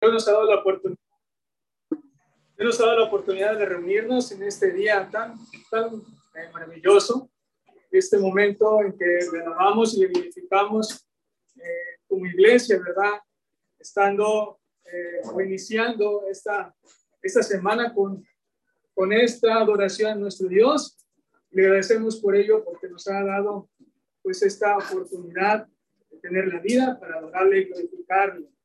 Dios nos ha dado la oportunidad. Nos ha dado la oportunidad de reunirnos en este día tan, tan eh, maravilloso, este momento en que renovamos y verificamos eh, como iglesia, ¿verdad? Estando eh, o iniciando esta, esta semana con, con esta adoración a nuestro Dios. Le agradecemos por ello porque nos ha dado pues esta oportunidad de tener la vida para adorarle y glorificarle.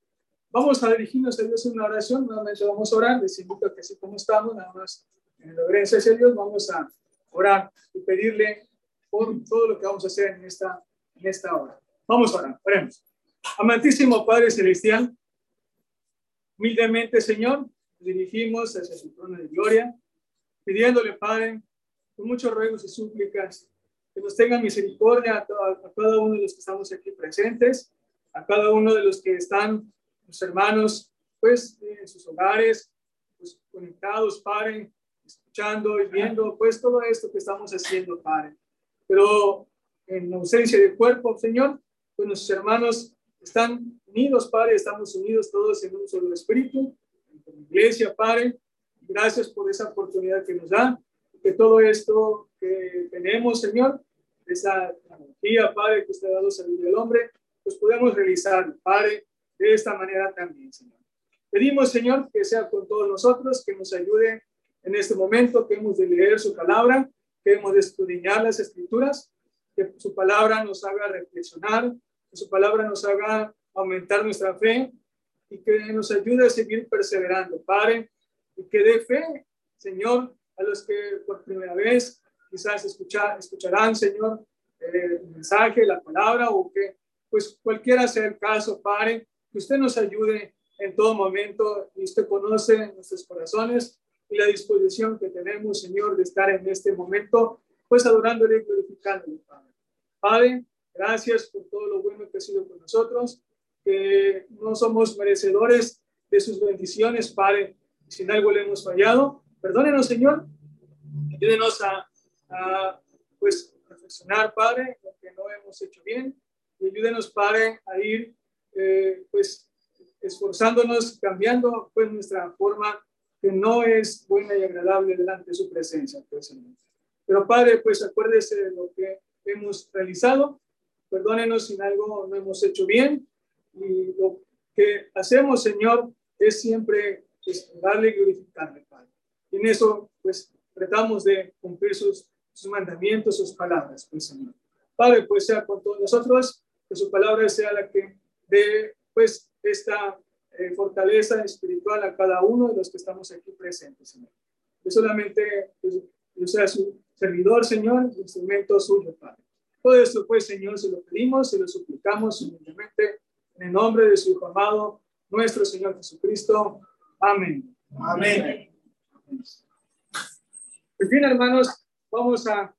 Vamos a dirigirnos a Dios en una oración, nuevamente vamos a orar, les invito a que así como estamos, nada más en reverencia hacia Dios, vamos a orar y pedirle por todo lo que vamos a hacer en esta, en esta hora. Vamos a orar, oremos. Amantísimo Padre Celestial, humildemente, Señor, dirigimos hacia su trono de gloria, pidiéndole, Padre, con muchos ruegos y súplicas, que nos tenga misericordia a, a cada uno de los que estamos aquí presentes, a cada uno de los que están los hermanos, pues, en sus hogares, pues, conectados, Padre, escuchando y viendo, pues, todo esto que estamos haciendo, Padre. Pero en ausencia de cuerpo, Señor, pues nuestros hermanos están unidos, Padre, estamos unidos todos en un solo espíritu, en iglesia, Padre. Gracias por esa oportunidad que nos da, que todo esto que tenemos, Señor, esa tecnología, Padre, que usted ha dado salud del hombre, pues podemos realizar, Padre, de esta manera también, Señor. Pedimos, Señor, que sea con todos nosotros, que nos ayude en este momento, que hemos de leer su palabra, que hemos de estudiar las escrituras, que su palabra nos haga reflexionar, que su palabra nos haga aumentar nuestra fe y que nos ayude a seguir perseverando, Padre, y que dé fe, Señor, a los que por primera vez quizás escuchar, escucharán, Señor, el mensaje, la palabra, o que pues cualquiera sea el caso, Padre, que usted nos ayude en todo momento y usted conoce nuestros corazones y la disposición que tenemos, Señor, de estar en este momento, pues adorándole y glorificándole, Padre. Padre, gracias por todo lo bueno que ha sido con nosotros, que no somos merecedores de sus bendiciones, Padre. Si en algo le hemos fallado, perdónenos, Señor, ayúdenos a, a pues, reflexionar, Padre, lo que no hemos hecho bien, y ayúdenos, Padre, a ir eh, pues esforzándonos, cambiando pues nuestra forma que no es buena y agradable delante de su presencia. Pues, Pero Padre, pues acuérdese de lo que hemos realizado, perdónenos si en algo no hemos hecho bien y lo que hacemos, Señor, es siempre pues, darle y glorificarle, Padre. Y en eso, pues, tratamos de cumplir sus, sus mandamientos, sus palabras, pues, Señor. Padre, pues sea con todos nosotros, que su palabra sea la que de pues esta eh, fortaleza espiritual a cada uno de los que estamos aquí presentes, Señor. Yo solamente pues, yo sea su servidor, Señor, instrumento suyo, Padre. Todo esto, pues, Señor, se lo pedimos, se lo suplicamos humildemente en el nombre de su Hijo amado, nuestro Señor Jesucristo. Amén. Amén. En fin, hermanos, vamos a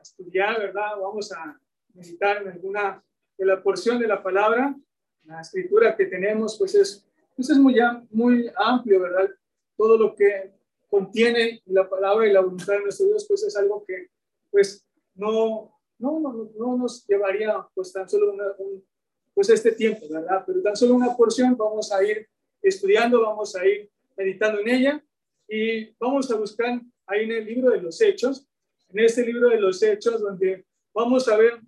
estudiar, ¿verdad? Vamos a meditar en alguna de la porción de la palabra la escritura que tenemos, pues es, pues es muy, muy amplio, ¿verdad? Todo lo que contiene la palabra y la voluntad de nuestro Dios, pues es algo que, pues, no, no, no, no nos llevaría, pues, tan solo un, pues, este tiempo, ¿verdad? Pero tan solo una porción vamos a ir estudiando, vamos a ir meditando en ella y vamos a buscar ahí en el libro de los Hechos, en este libro de los Hechos, donde vamos a ver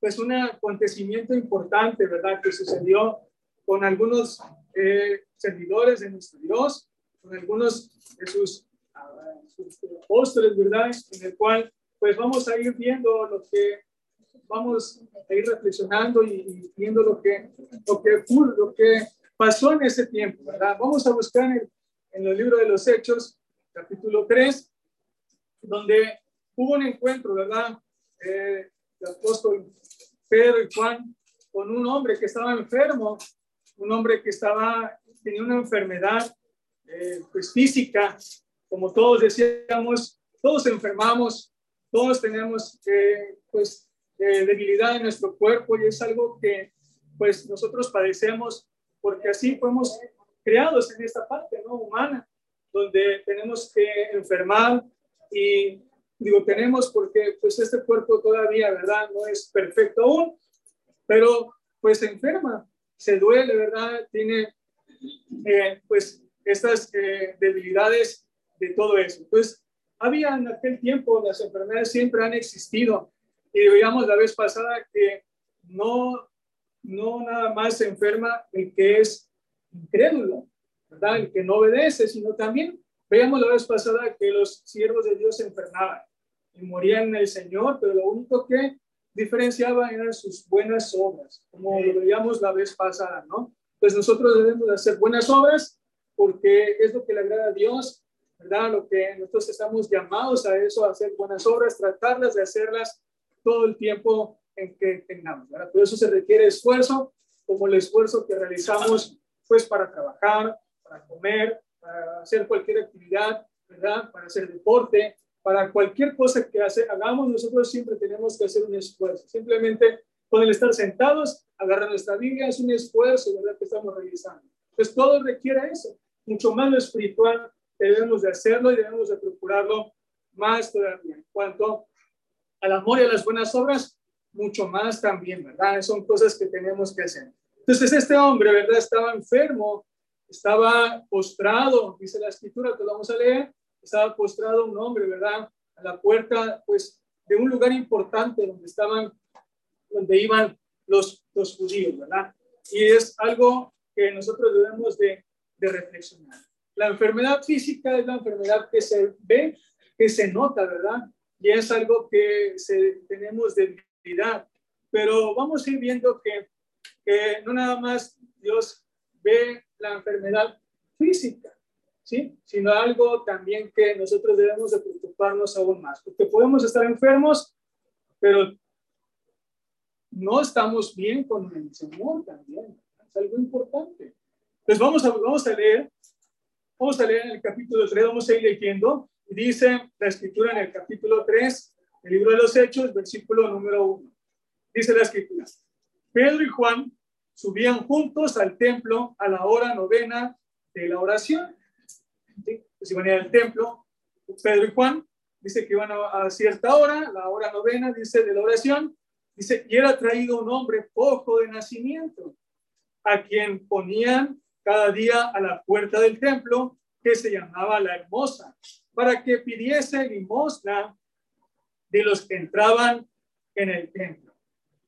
pues un acontecimiento importante, ¿verdad? Que sucedió con algunos eh, servidores de nuestro Dios, con algunos de sus, uh, apóstoles, ¿verdad? En el cual, pues vamos a ir viendo lo que, vamos a ir reflexionando y, viendo lo que, lo que, lo que pasó en ese tiempo, ¿verdad? Vamos a buscar en, en el libro de los Hechos, capítulo 3, donde hubo un encuentro, ¿verdad? Eh, el apóstol Pedro y Juan con un hombre que estaba enfermo, un hombre que estaba, tenía una enfermedad eh, pues física, como todos decíamos, todos enfermamos, todos tenemos eh, pues eh, debilidad en nuestro cuerpo y es algo que pues nosotros padecemos porque así fuimos creados en esta parte no humana donde tenemos que enfermar y Digo, tenemos porque pues este cuerpo todavía, ¿verdad? No es perfecto aún, pero pues se enferma, se duele, ¿verdad? Tiene eh, pues estas eh, debilidades de todo eso. Entonces, había en aquel tiempo, las enfermedades siempre han existido y veíamos la vez pasada que no, no nada más se enferma el que es incrédulo, ¿verdad? El que no obedece, sino también veíamos la vez pasada que los siervos de Dios se enfermaban y morían en el Señor, pero lo único que diferenciaba eran sus buenas obras, como lo veíamos la vez pasada, ¿no? Pues nosotros debemos hacer buenas obras porque es lo que le agrada a Dios, ¿verdad? Lo que nosotros estamos llamados a eso, a hacer buenas obras, tratarlas de hacerlas todo el tiempo en que tengamos, ¿verdad? Por eso se requiere esfuerzo, como el esfuerzo que realizamos, pues, para trabajar, para comer, para hacer cualquier actividad, ¿verdad? Para hacer deporte, para cualquier cosa que hagamos, nosotros siempre tenemos que hacer un esfuerzo. Simplemente con el estar sentados, agarrar nuestra Biblia, es un esfuerzo, ¿verdad? Que estamos realizando. Pues todo requiere eso. Mucho más lo espiritual debemos de hacerlo y debemos de procurarlo más todavía. En cuanto al amor y a las buenas obras, mucho más también, ¿verdad? Son cosas que tenemos que hacer. Entonces este hombre, ¿verdad? Estaba enfermo, estaba postrado, dice la escritura, que vamos a leer, estaba postrado un hombre, ¿verdad? A la puerta, pues, de un lugar importante donde estaban, donde iban los, los judíos, ¿verdad? Y es algo que nosotros debemos de, de reflexionar. La enfermedad física es la enfermedad que se ve, que se nota, ¿verdad? Y es algo que se, tenemos debilidad. Pero vamos a ir viendo que, que no nada más Dios ve la enfermedad física, ¿sí? Sino algo también que nosotros debemos de preocuparnos aún más, porque podemos estar enfermos, pero no estamos bien con el Señor también. Es algo importante. Pues vamos a, vamos a leer, vamos a leer en el capítulo 3, vamos a ir leyendo, dice la escritura en el capítulo 3, el libro de los Hechos, versículo número 1. Dice la escritura, Pedro y Juan subían juntos al templo a la hora novena de la oración ¿sí? Pues iban a ir al templo, Pedro y Juan, dice que iban a, cierta hora, la hora novena, dice, de la oración, dice, y era traído un hombre poco de nacimiento, a quien ponían cada día a la puerta del templo, que se llamaba la hermosa, para que pidiese limosna de los que entraban en el templo.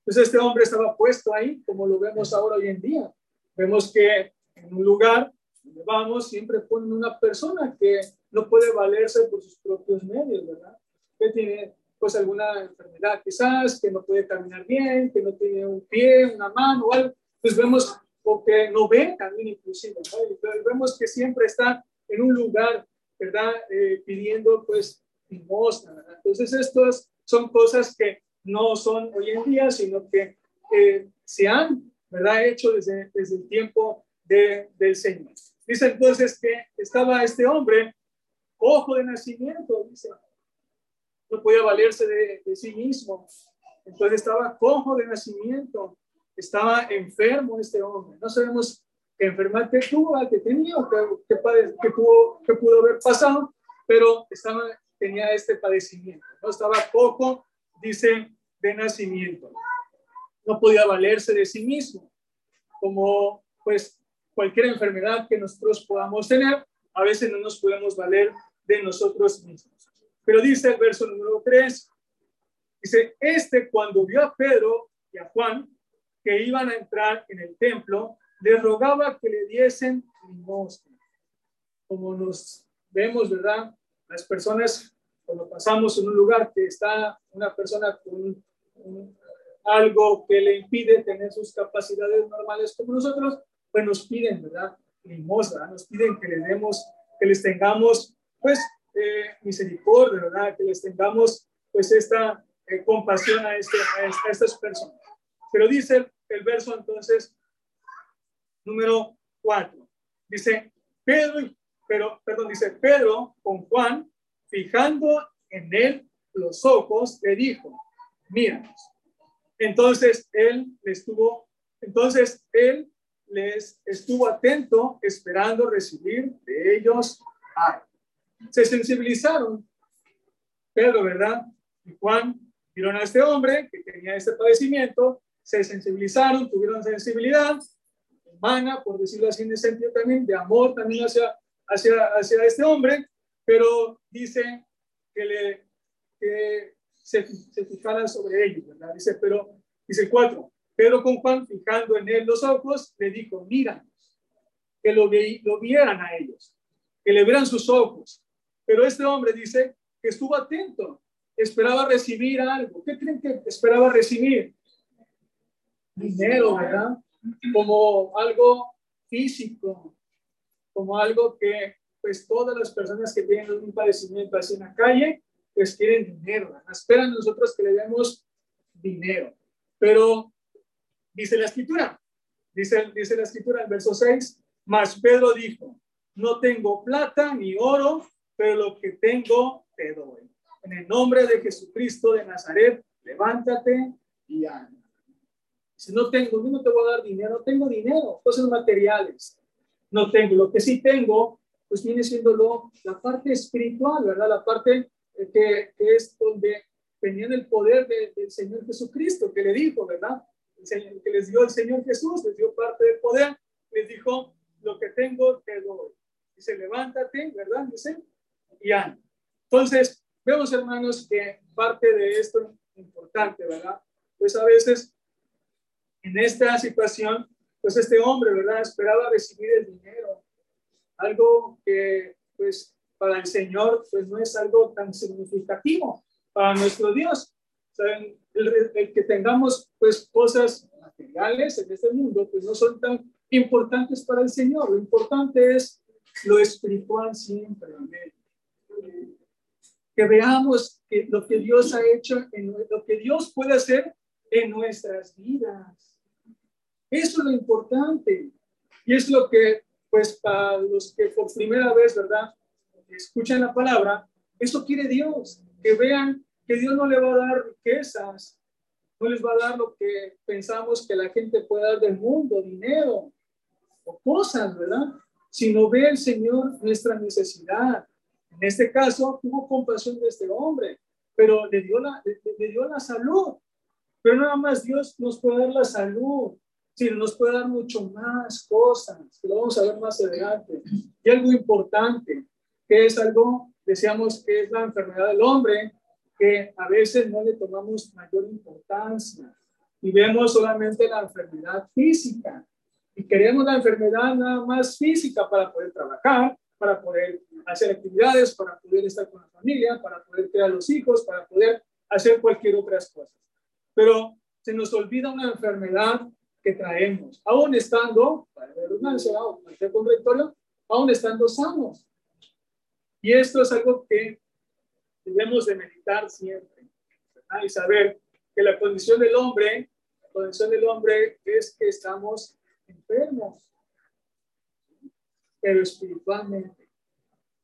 Entonces este hombre estaba puesto ahí, como lo vemos ahora hoy en día. Vemos que en un lugar vamos, siempre ponen una persona que no puede valerse por sus propios medios, ¿verdad? Que tiene pues alguna enfermedad quizás, que no puede caminar bien, que no tiene un pie, una mano o algo, pues vemos o que no ve también inclusive, ¿no? vemos que siempre está en un lugar, ¿verdad? Eh, pidiendo pues limosna, ¿verdad? Entonces estas son cosas que no son hoy en día, sino que eh, se han, ¿verdad? Hecho desde, desde el tiempo de, del Señor. Dice entonces que estaba este hombre, ojo de nacimiento, dice, no podía valerse de, sí mismo. Entonces estaba cojo de nacimiento, estaba enfermo este hombre. No sabemos qué enfermedad tuvo, que tenía, qué, pudo, qué pudo haber pasado, pero estaba, tenía este padecimiento. No estaba cojo, dice, de nacimiento. No podía valerse de sí mismo, como pues cualquier enfermedad que nosotros podamos tener, a veces no nos podemos valer de nosotros mismos. Pero dice el verso número 3, dice, este cuando vio a Pedro y a Juan que iban a entrar en el templo, le rogaba que le diesen limosna. Como nos vemos, ¿verdad? Las personas, cuando pasamos en un lugar que está una persona con algo que le impide tener sus capacidades normales como nosotros, pues nos piden, ¿verdad? Limosna, nos piden que les demos, que les tengamos, pues, eh, misericordia, ¿verdad? Que les tengamos, pues, esta eh, compasión a, este, a, estas personas. Pero dice el, verso entonces, número 4, dice, Pedro, pero, perdón, dice, Pedro con Juan, fijando en él los ojos, le dijo, míranos. Entonces él estuvo, entonces él les estuvo atento esperando recibir de ellos Se sensibilizaron. Pedro, ¿verdad? Y Juan vieron a este hombre que tenía este padecimiento, se sensibilizaron, tuvieron sensibilidad, humana, por decirlo así en ese sentido también, de amor también hacia, hacia, hacia este hombre, pero dice que, le, que se, se fijara sobre ellos, ¿verdad? Dice, pero, dice el 4, Pedro con Juan, fijando en él los ojos, le dijo, mira, que lo, lo vieran a ellos, que le vieran sus ojos. Pero este hombre dice que estuvo atento, esperaba recibir algo. ¿Qué creen que esperaba recibir? Dinero, ¿verdad? Como algo físico, como algo que pues todas las personas que tienen un padecimiento así en la calle, pues quieren dinero, ¿verdad? esperan nosotros que le demos dinero. Pero dice la escritura, dice, dice la escritura en verso 6, mas Pedro dijo, no tengo plata ni oro, pero lo que tengo te doy. En el nombre de Jesucristo de Nazaret, levántate y anda. Si no tengo, no te voy a dar dinero, no tengo dinero, cosas materiales. No tengo. Lo que sí tengo, pues viene siendo lo, la parte espiritual, ¿verdad? La parte eh, que, es donde venía el poder del Señor Jesucristo, que le dijo, ¿verdad? Que les dio el Señor Jesús, les dio parte del poder, les dijo, lo que tengo te doy. Dice, levántate, ¿verdad? Dice, y anda. Entonces, vemos, hermanos, que parte de esto importante, ¿verdad? Pues a veces en esta situación, pues este hombre, ¿verdad? Esperaba recibir el dinero, algo que, pues, para el Señor, pues no es algo tan significativo para nuestro Dios. ¿Saben? El, el, que tengamos, pues, cosas materiales en este mundo, pues no son tan importantes para el Señor. Lo importante es lo espiritual siempre. Que veamos que lo que Dios ha hecho, en, lo que Dios puede hacer en nuestras vidas. Eso es lo importante. Y es lo que, pues, para los que por primera vez, ¿verdad? Escuchan la palabra, eso quiere Dios. Que vean que Dios no le va a dar riquezas, no les va a dar lo que pensamos que la gente puede dar del mundo, dinero o cosas, ¿verdad? Sino ve el Señor nuestra necesidad. En este caso, tuvo compasión de este hombre, pero le dio la, le, dio la salud. Pero nada más Dios nos puede dar la salud, sino nos puede dar mucho más cosas, que lo vamos a ver más adelante. Y algo importante, que es algo, decíamos que es la enfermedad del hombre, que a veces no le tomamos mayor importancia y vemos solamente la enfermedad física y queremos la enfermedad nada más física para poder trabajar, para poder hacer actividades, para poder estar con la familia, para poder crear los hijos, para poder hacer cualquier otras cosas. Pero se nos olvida una enfermedad que traemos, aún estando, para redundancia, aún estando sanos. Y esto es algo que debemos de meditar siempre y saber que la condición del hombre, la condición del hombre es que estamos enfermos, pero espiritualmente.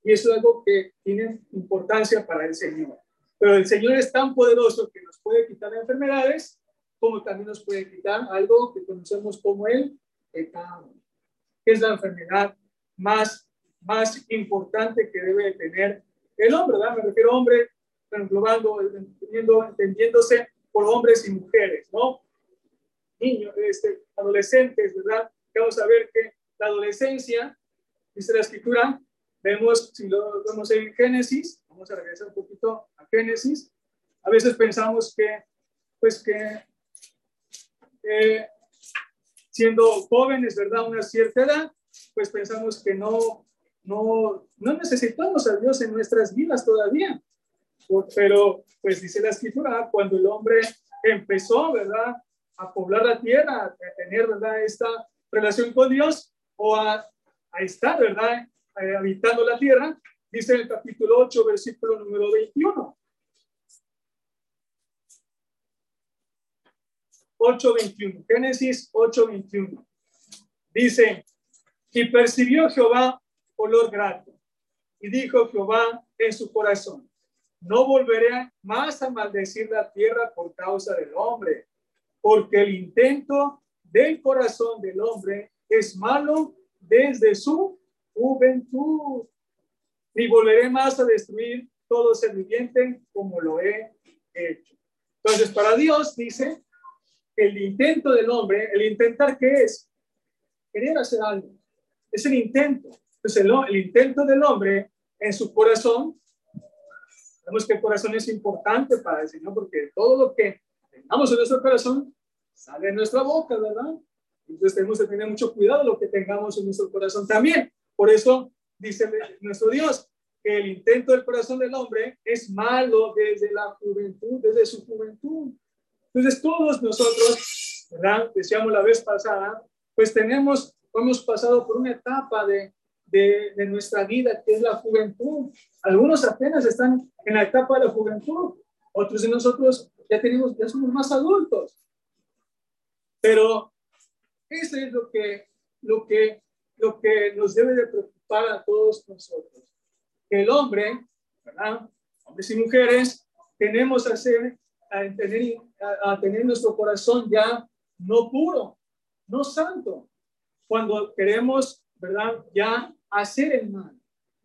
Y eso es algo que tiene importancia para el Señor. Pero el Señor es tan poderoso que nos puede quitar enfermedades, como también nos puede quitar algo que conocemos como el pecado, que es la enfermedad más, más importante que debe tener el hombre, ¿verdad? Me refiero a hombre, englobando, entendiéndose por hombres y mujeres, ¿no? Niños, este, adolescentes, ¿verdad? vamos a ver que la adolescencia, dice la escritura, vemos, si lo vemos en Génesis, vamos a regresar un poquito a Génesis, a veces pensamos que, pues que eh, siendo jóvenes, ¿verdad? Una cierta edad, pues pensamos que no, no, no necesitamos a Dios en nuestras vidas todavía. Pero, pues dice la escritura, cuando el hombre empezó, ¿verdad? A poblar la tierra, a tener, ¿verdad? Esta relación con Dios o a, a estar, ¿verdad? Eh, habitando la tierra, dice en el capítulo 8, versículo número 21. 8.21, Génesis 8.21. Dice, y percibió Jehová olor grato. Y dijo Jehová en su corazón, no volveré más a maldecir la tierra por causa del hombre, porque el intento del corazón del hombre es malo desde su juventud. Ni volveré más a destruir todo ser viviente como lo he hecho. Entonces, para Dios dice, el intento del hombre, el intentar qué es? querer hacer algo. Es el intento. Entonces, el, el intento del hombre en su corazón, sabemos que el corazón es importante para el Señor porque todo lo que tengamos en nuestro corazón sale de nuestra boca, ¿verdad? Entonces tenemos que tener mucho cuidado lo que tengamos en nuestro corazón también. Por eso dice nuestro Dios que el intento del corazón del hombre es malo desde la juventud, desde su juventud. Entonces todos nosotros, ¿verdad? Decíamos la vez pasada, pues tenemos, hemos pasado por una etapa de, de, de nuestra vida que es la juventud. Algunos apenas están en la etapa de la juventud, otros de nosotros ya tenemos, ya somos más adultos. Pero eso es lo que, lo que, lo que nos debe de preocupar a todos nosotros. El hombre, ¿verdad? Hombres y mujeres, tenemos a, hacer, a, tener, a, tener nuestro corazón ya no puro, no santo. Cuando queremos, ¿verdad? Ya hacer el mal.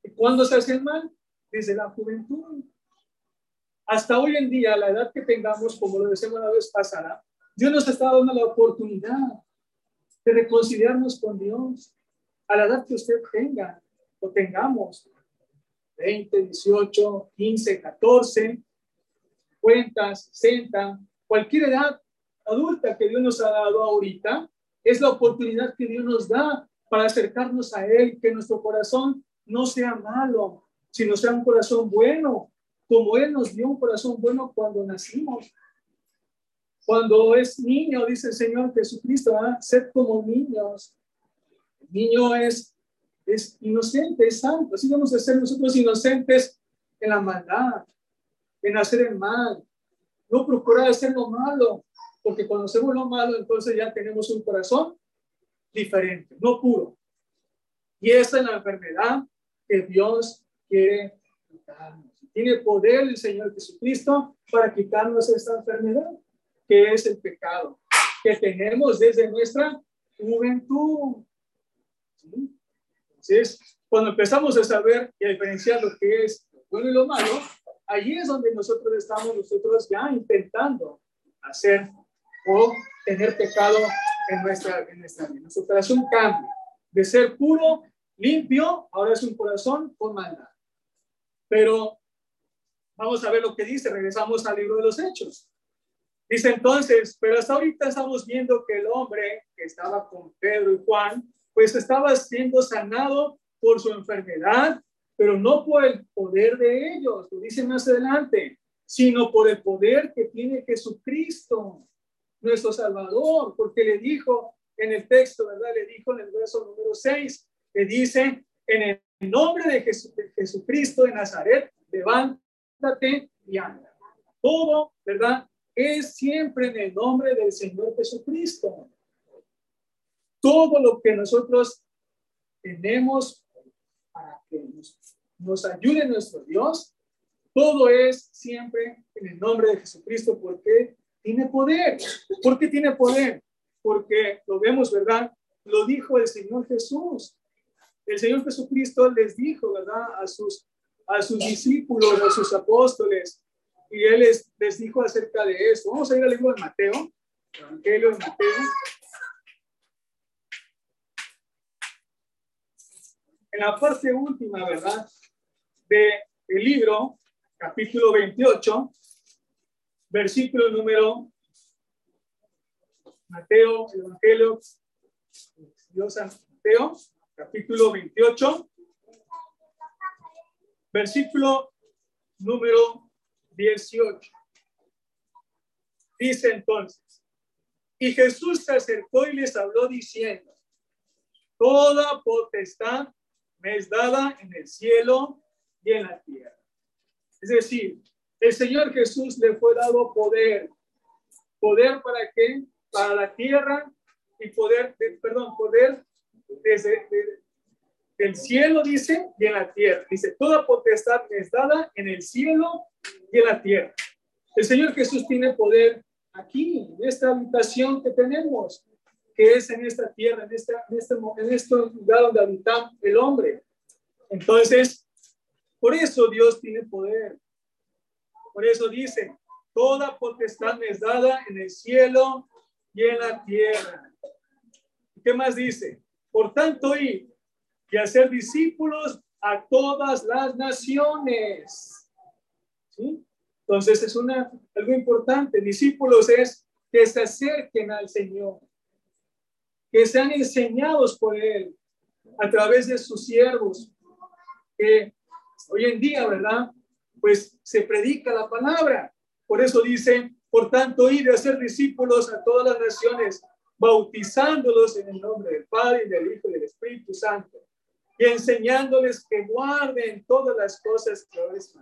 ¿Y cuándo se hace el mal? Desde la juventud. Hasta hoy en día, la edad que tengamos, como lo decíamos la vez pasada, Dios nos está dando la oportunidad de reconciliarnos con Dios a la edad que usted tenga o tengamos, 20, 18, 15, 14, 50, 60, cualquier edad adulta que Dios nos ha dado ahorita, es la oportunidad que Dios nos da para acercarnos a Él, que nuestro corazón no sea malo, sino sea un corazón bueno, como Él nos dio un corazón bueno cuando nacimos. Cuando es niño, dice el Señor Jesucristo, ¿ah? sed como niños. El niño es, es inocente, es santo. Así vamos a ser nosotros inocentes en la maldad, en hacer el mal. No procurar hacer lo malo, porque cuando hacemos lo malo, entonces ya tenemos un corazón diferente, no puro. Y esa es la enfermedad que Dios quiere quitarnos. Tiene poder el Señor Jesucristo para quitarnos esta enfermedad que es el pecado que tenemos desde nuestra juventud. Entonces, cuando empezamos a saber y a diferenciar lo que es lo bueno y lo malo, ahí es donde nosotros estamos nosotros ya intentando hacer o tener pecado en nuestra, vida. Nuestro corazón cambia de ser puro, limpio, ahora es un corazón con maldad. Pero vamos a ver lo que dice, regresamos al libro de los Hechos. Dice entonces, pero hasta ahorita estamos viendo que el hombre que estaba con Pedro y Juan, pues estaba siendo sanado por su enfermedad, pero no por el poder de ellos, lo dice más adelante, sino por el poder que tiene Jesucristo, nuestro Salvador, porque le dijo en el texto, ¿verdad? Le dijo en el verso número 6, le dice, en el nombre de, de Jesucristo de Nazaret, levántate y anda. Todo, ¿verdad? es siempre en el nombre del Señor Jesucristo. Todo lo que nosotros tenemos para que nos, ayude nuestro Dios, todo es siempre en el nombre de Jesucristo porque tiene poder. ¿Por qué tiene poder? Porque lo vemos, ¿verdad? Lo dijo el Señor Jesús. El Señor Jesucristo les dijo, ¿verdad? A sus, a sus discípulos, a sus apóstoles, y él les, les dijo acerca de eso. Vamos a ir al libro de Mateo, Evangelio de Mateo. En la parte última, ¿verdad? De el libro, capítulo 28, versículo número Mateo, Evangelio, Dios Mateo, capítulo 28, versículo número 18. Dice entonces, y Jesús se acercó y les habló diciendo, toda potestad me es dada en el cielo y en la tierra. Es decir, el Señor Jesús le fue dado poder. ¿Poder para qué? Para la tierra y poder, perdón, poder desde, del cielo, dice, y en la tierra. Dice, toda potestad es dada en el cielo y en la tierra. El Señor Jesús tiene poder aquí, en esta habitación que tenemos, que es en esta tierra, en, este, en este lugar donde habita el hombre. Entonces, por eso Dios tiene poder. Por eso dice, toda potestad me es dada en el cielo y en la tierra. ¿Qué más dice? por tanto, y, y hacer discípulos a todas las naciones. ¿Sí? Entonces es una, algo importante. Discípulos es que se acerquen al Señor, que sean enseñados por Él a través de sus siervos, que hoy en día, ¿verdad? Pues se predica la palabra. Por eso dice, por tanto, ir a ser discípulos a todas las naciones, bautizándolos en el nombre del Padre y del Hijo y del Espíritu Santo, y enseñándoles que guarden todas las cosas que os,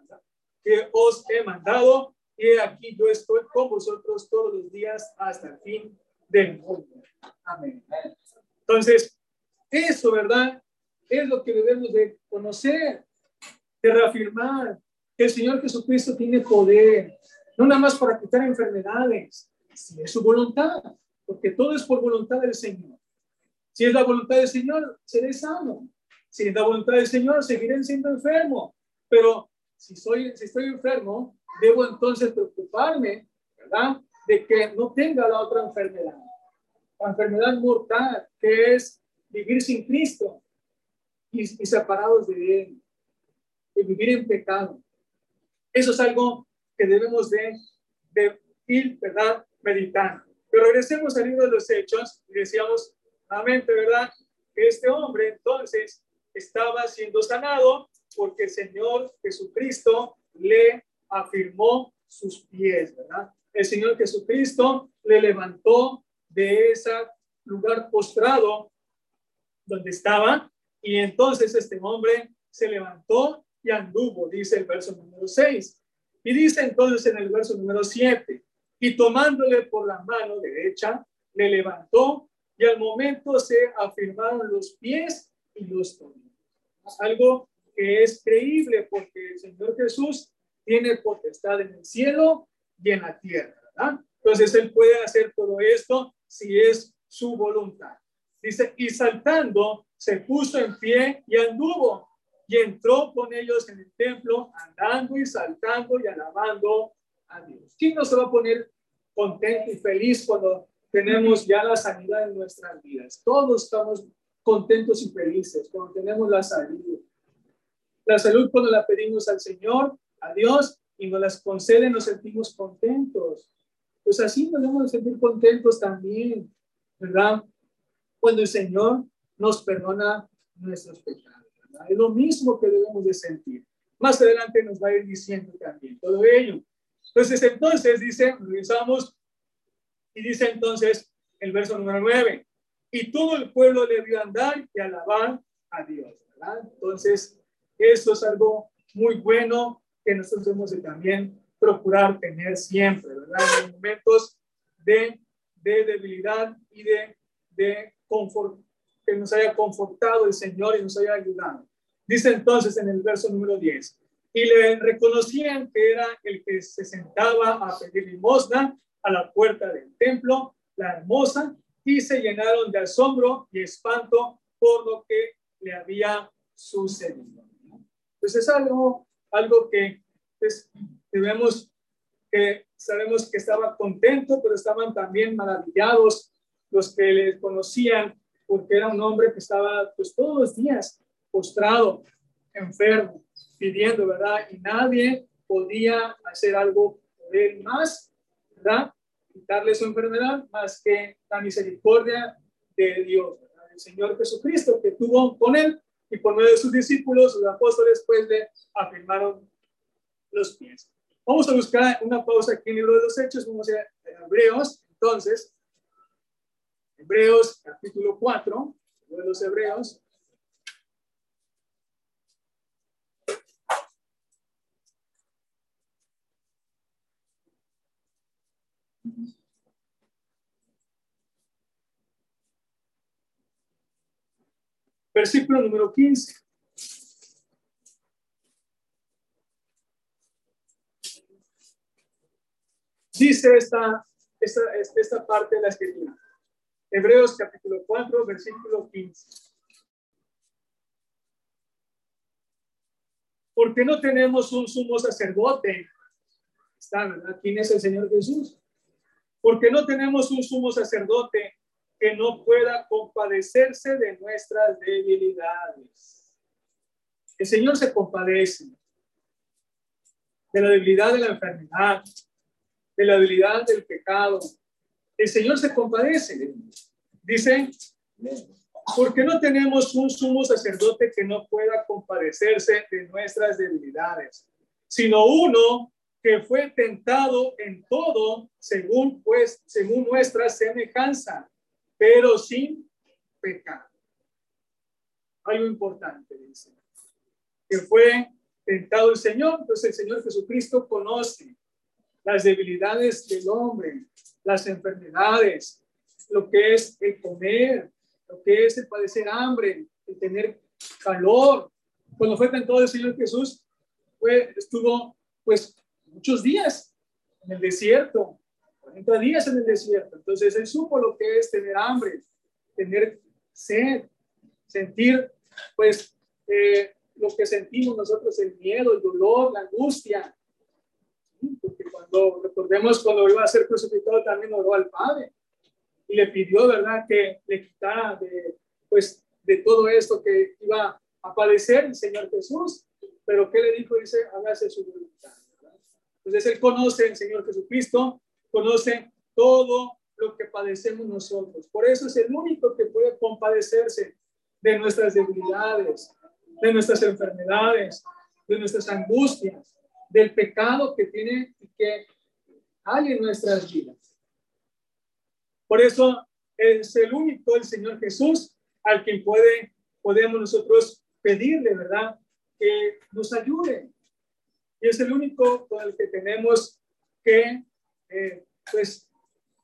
que os he mandado. Y aquí yo estoy con vosotros todos los días hasta el fin del mundo. Amén. Entonces, eso, ¿verdad? Es lo que debemos de conocer, de reafirmar el Señor Jesucristo tiene poder, no nada más para quitar enfermedades, si es su voluntad, porque todo es por voluntad del Señor. Si es la voluntad del Señor, seré sano. Si es la voluntad del Señor, seguiré siendo enfermo. Pero si, soy, si estoy enfermo, debo entonces preocuparme, ¿verdad? De que no tenga la otra enfermedad. La enfermedad mortal, que es vivir sin Cristo y, y separados de Él, y vivir en pecado. Eso es algo que debemos de, ir, ¿verdad? Meditando. Pero regresemos al libro de los Hechos y decíamos, nuevamente, ¿verdad? Que este hombre entonces estaba siendo sanado porque el Señor Jesucristo le afirmó sus pies, ¿verdad? El Señor Jesucristo le levantó de ese lugar postrado donde estaba y entonces este hombre se levantó y anduvo, dice el verso número 6. Y dice entonces en el verso número 7, y tomándole por la mano derecha, le levantó y al momento se afirmaron los pies y los tobillos. Algo que es creíble porque el Señor Jesús tiene potestad en el cielo y en la tierra. ¿verdad? Entonces Él puede hacer todo esto si es su voluntad. Dice, y saltando, se puso en pie y anduvo y entró con ellos en el templo, andando y saltando y alabando a Dios. ¿Quién no se va a poner contento y feliz cuando tenemos ya la sanidad en nuestras vidas? Todos estamos contentos y felices cuando tenemos la salud. La salud cuando la pedimos al Señor, a Dios, y nos las concede, nos sentimos contentos. Pues así nos debemos sentir contentos también, ¿verdad? Cuando el Señor nos perdona nuestros pecados. ¿Verdad? Es lo mismo que debemos de sentir. Más adelante nos va a ir diciendo también todo ello. Entonces, entonces dice, regresamos y dice entonces el verso número 9, y todo el pueblo le vio andar y alabar a Dios, ¿verdad? Entonces, eso es algo muy bueno que nosotros debemos de también procurar tener siempre, ¿verdad? En momentos de, de debilidad y de, de confort, que nos haya confortado el Señor y nos haya ayudado. Dice entonces en el verso número 10, y le reconocían que era el que se sentaba a pedir limosna a la puerta del templo, la hermosa, y se llenaron de asombro y espanto por lo que le había sucedido. Entonces es algo, algo que pues, debemos, que sabemos que estaba contento, pero estaban también maravillados los que le conocían, porque era un hombre que estaba pues todos los días postrado, enfermo, pidiendo, ¿verdad? Y nadie podía hacer algo por él más, ¿verdad? Quitarle su enfermedad más que la misericordia de Dios, ¿verdad? El Señor Jesucristo que tuvo con él y por medio de sus discípulos, los apóstoles, pues le afirmaron los pies. Vamos a buscar una pausa aquí en el libro de los Hechos, vamos a Hebreos, entonces, Hebreos capítulo 4, de los Hebreos, Versículo número 15. Dice esta, esta, esta parte de la escritura. Hebreos capítulo 4, versículo 15. Porque no tenemos un sumo sacerdote. Está, ¿verdad? ¿Quién es el Señor Jesús? Porque no tenemos un sumo sacerdote que no pueda compadecerse de nuestras debilidades. El Señor se compadece de la debilidad de la enfermedad, de la debilidad del pecado. El Señor se compadece. Dice, porque no tenemos un sumo sacerdote que no pueda compadecerse de nuestras debilidades, sino uno que fue tentado en todo según pues según nuestra semejanza, pero sin pecado. Algo importante dice, que fue tentado el Señor, entonces el Señor Jesucristo conoce las debilidades del hombre, las enfermedades, lo que es el comer, lo que es el padecer hambre, el tener calor. Cuando fue tentado el Señor Jesús, fue, estuvo pues muchos días en el desierto, 40 días en el desierto. Entonces él supo lo que es tener hambre, tener sed, sentir pues eh, lo que sentimos nosotros, el miedo, el dolor, la angustia. Porque cuando recordemos cuando iba a ser crucificado también oró al Padre y le pidió, ¿verdad?, que le quitara de, pues, de todo esto que iba a padecer el Señor Jesús. Pero ¿qué le dijo? Dice, hágase su voluntad. Entonces Él conoce el Señor Jesucristo, conoce todo lo que padecemos nosotros. Por eso es el único que puede compadecerse de nuestras debilidades, de nuestras enfermedades, de nuestras angustias, del pecado que tiene y que hay en nuestras vidas. Por eso es el único, el Señor Jesús, al quien puede, podemos nosotros pedirle, ¿verdad? Que nos ayude. Y es el único con el que tenemos que, eh, pues,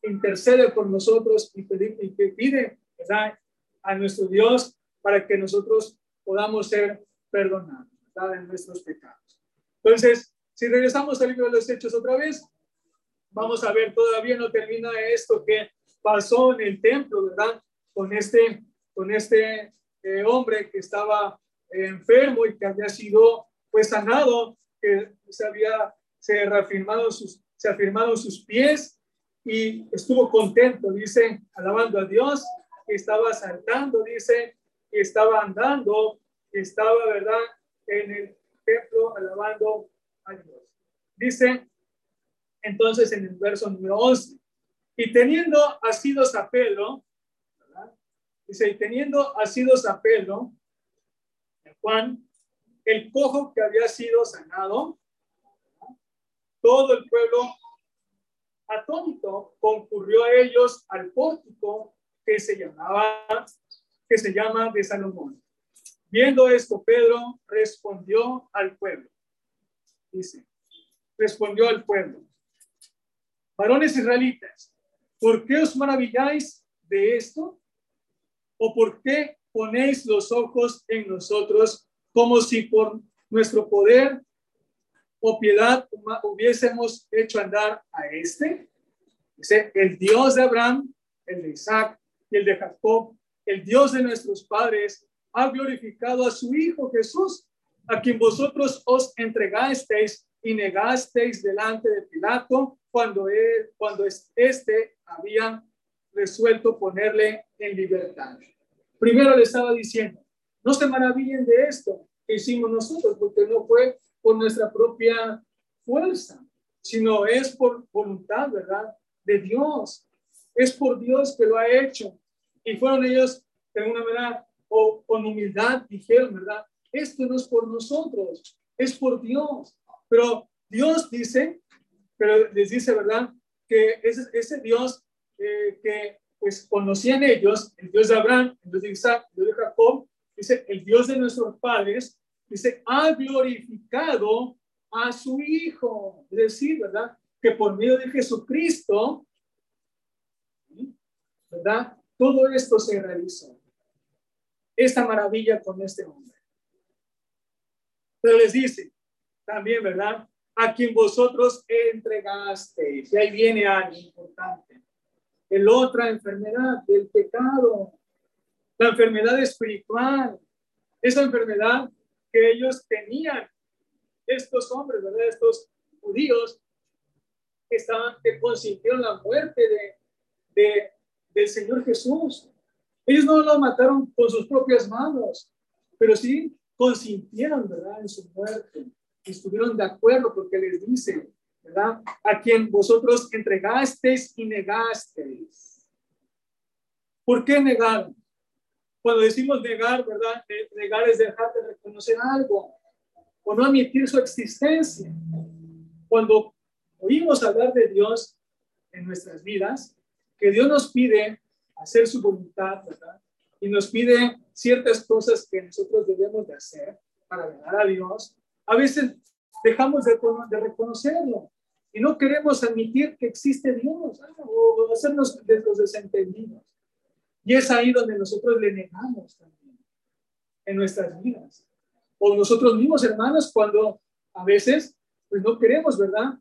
intercede por nosotros y, pedir, y que pide, ¿verdad? A nuestro Dios para que nosotros podamos ser perdonados, ¿verdad? En nuestros pecados. Entonces, si regresamos al libro de los Hechos otra vez, vamos a ver, todavía no termina esto que pasó en el templo, ¿verdad? Con este, con este eh, hombre que estaba enfermo y que había sido pues sanado, que se había se reafirmado sus, se afirmado sus pies y estuvo contento, dice, alabando a Dios, que estaba saltando, dice, que estaba andando, que estaba, ¿verdad?, en el templo alabando Dice entonces en el verso número 11, y teniendo asidos a Pedro, dice, y teniendo asidos a Pedro, Juan, el cojo que había sido sanado, todo el pueblo atónito concurrió a ellos al pórtico que se llamaba, que se llama de Salomón. Viendo esto, Pedro respondió al pueblo. Dice, respondió al pueblo. Varones israelitas, ¿Por qué os maravilláis de esto? ¿O por qué ponéis los ojos en nosotros como si por nuestro poder o piedad hubiésemos hecho andar a este? Dice, el Dios de Abraham, el de Isaac y el de Jacob, el Dios de nuestros padres, ha glorificado a su Hijo Jesús, a quien vosotros os entregasteis y negasteis delante de Pilato cuando, él, cuando este había resuelto ponerle en libertad. Primero le estaba diciendo, no se maravillen de esto que hicimos nosotros, porque no fue por nuestra propia fuerza, sino es por voluntad, ¿verdad? De Dios. Es por Dios que lo ha hecho. Y fueron ellos, de una manera, o con humildad, dijeron, ¿verdad? Esto no es por nosotros, es por Dios. Pero Dios dice, pero les dice, ¿verdad? Que ese, Dios eh, que pues conocían ellos, el Dios de Abraham, el Dios de Isaac, el Dios de Jacob, dice, el Dios de nuestros padres, dice, ha glorificado a su Hijo. Es decir, ¿verdad? Que por medio de Jesucristo, ¿verdad? Todo esto se realizó. Esta maravilla con este hombre. Pero les dice también, ¿verdad? a quien vosotros entregasteis. Y ahí viene algo importante. El otra enfermedad del pecado, la enfermedad espiritual, esa enfermedad que ellos tenían, estos hombres, ¿verdad? Estos judíos que estaban, que consintieron la muerte de, de, del Señor Jesús. Ellos no lo mataron con sus propias manos, pero sí consintieron, ¿verdad?, en su muerte. Estuvieron de acuerdo porque les dice, ¿verdad?, a quien vosotros entregasteis y negasteis. ¿Por qué negaron? Cuando decimos negar, ¿verdad? Negar es dejar de reconocer algo o no admitir su existencia. Cuando oímos hablar de Dios en nuestras vidas, que Dios nos pide hacer su voluntad, ¿verdad? Y nos pide ciertas cosas que nosotros debemos de hacer para agradar a Dios. A veces dejamos de, de reconocerlo y no queremos admitir que existe Dios o hacernos de los desentendidos. Y es ahí donde nosotros le negamos también en nuestras vidas. O nosotros mismos, hermanos, cuando a veces pues no queremos, ¿verdad?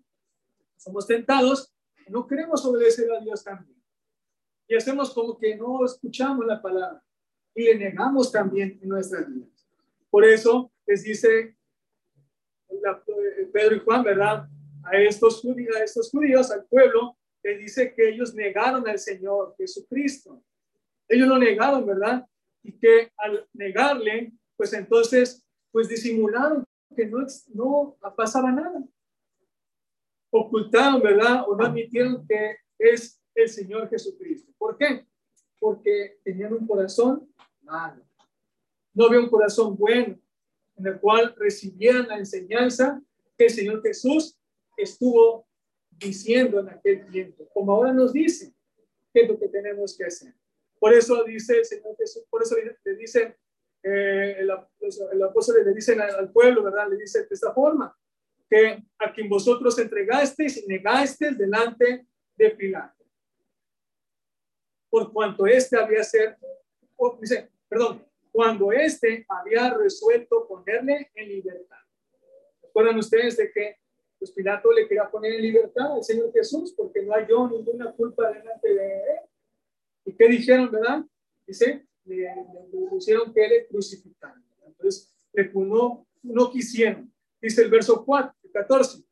Somos tentados, no queremos obedecer a Dios también. Y hacemos como que no escuchamos la palabra y le negamos también en nuestras vidas. Por eso les dice Pedro y Juan, ¿verdad? A estos, judíos, a estos judíos, al pueblo, les dice que ellos negaron al Señor Jesucristo. Ellos lo negaron, ¿verdad? Y que al negarle, pues entonces, pues disimularon que no, no pasaba nada. Ocultaron, ¿verdad? O no admitieron que es el Señor Jesucristo. ¿Por qué? Porque tenían un corazón malo. No había un corazón bueno en el cual recibieran la enseñanza que el Señor Jesús estuvo diciendo en aquel tiempo, como ahora nos dice, qué es lo que tenemos que hacer. Por eso dice el Señor Jesús, por eso le dice eh, el, el, apóstol le dice al, pueblo, ¿verdad? Le dice de esta forma, que a quien vosotros entregasteis y negasteis delante de Pilato. Por cuanto éste había ser, dice, perdón, cuando éste había resuelto ponerle en libertad. ¿Recuerdan ustedes de que pues Pilato le quería poner en libertad al Señor Jesús porque no halló ninguna culpa delante de él? ¿Y qué dijeron, verdad? Dice, le, le pusieron que le crucificaron. Entonces, no, no quisieron. Dice el verso 4, 14.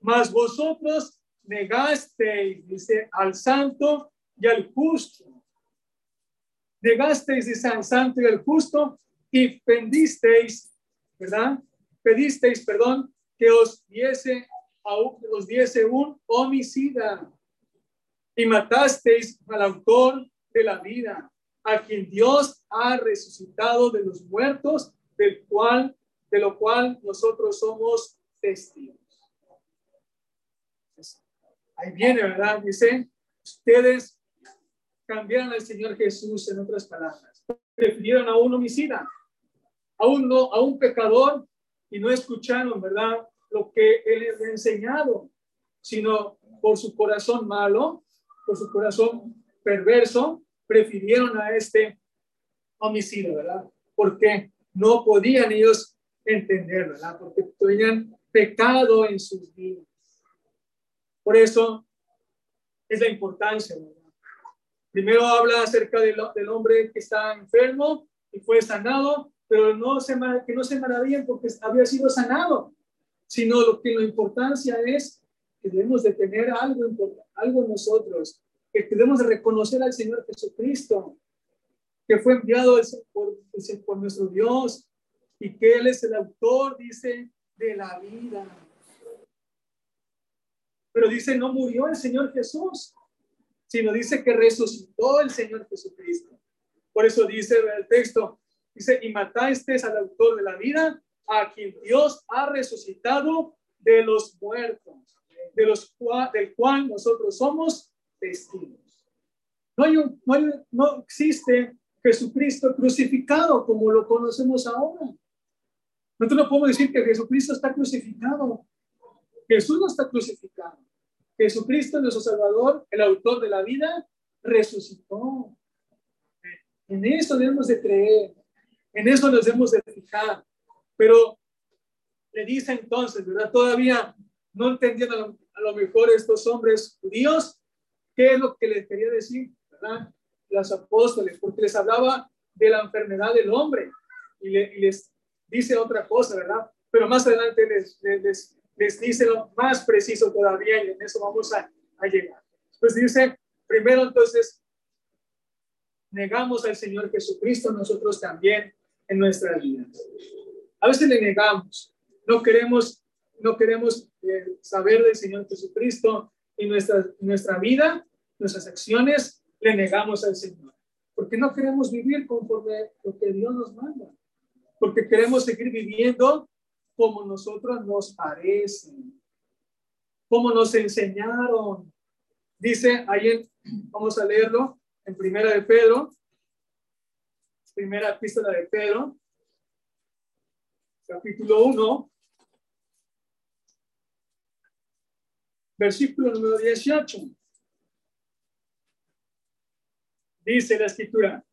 Mas vosotros negasteis, dice, al santo y al justo. Negasteis, dice, al santo y al justo y pendisteis, ¿verdad? Pedisteis, perdón, que os diese, os diese un homicida y matasteis al autor de la vida, a quien Dios ha resucitado de los muertos, del cual, de lo cual nosotros somos testigos. Ahí viene, ¿verdad? Dice, ustedes cambiaron al Señor Jesús en otras palabras. Prefirieron a un homicida, a un, no, a un pecador y no escucharon, ¿verdad? Lo que Él les ha enseñado, sino por su corazón malo, por su corazón perverso, prefirieron a este homicidio, ¿verdad? Porque no podían ellos entender, ¿verdad? Porque tenían pecado en sus vidas. Por eso es la importancia, ¿verdad? Primero habla acerca del, hombre que está enfermo y fue sanado, pero no se, que no se maravillen porque había sido sanado, sino lo que la importancia es que debemos de tener algo, algo nosotros que debemos de reconocer al Señor Jesucristo, que fue enviado por, por nuestro Dios y que Él es el autor, dice, de la vida. Pero dice, no murió el Señor Jesús, sino dice que resucitó el Señor Jesucristo. Por eso dice el texto, dice, y mataste al autor de la vida, a quien Dios ha resucitado de los muertos, de los del cual nosotros somos testigos. No, hay no, existe Jesucristo crucificado como lo conocemos ahora. Nosotros no podemos decir que Jesucristo está crucificado. Jesús no está crucificado. Jesucristo, nuestro Salvador, el autor de la vida, resucitó. En eso debemos de creer. En eso nos debemos de fijar. Pero le dice entonces, ¿verdad? Todavía no entendían a lo mejor estos hombres judíos ¿Qué es lo que les quería decir? ¿verdad? Los apóstoles, porque les hablaba de la enfermedad del hombre y, les dice otra cosa, ¿verdad? Pero más adelante les, les, les dice lo más preciso todavía y en eso vamos a, llegar. Pues dice, primero entonces, negamos al Señor Jesucristo, nosotros también en nuestra vida. A veces le negamos, no queremos, no queremos eh, saber del Señor Jesucristo y nuestra, nuestra vida, nuestras acciones, le negamos al Señor. Porque no queremos vivir conforme lo que Dios nos manda. Porque queremos seguir viviendo como nosotros nos parece, como nos enseñaron. Dice ahí, vamos a leerlo, en Primera de Pedro, Primera epístola de Pedro, capítulo 1, versículo número 18. Dice la escritura,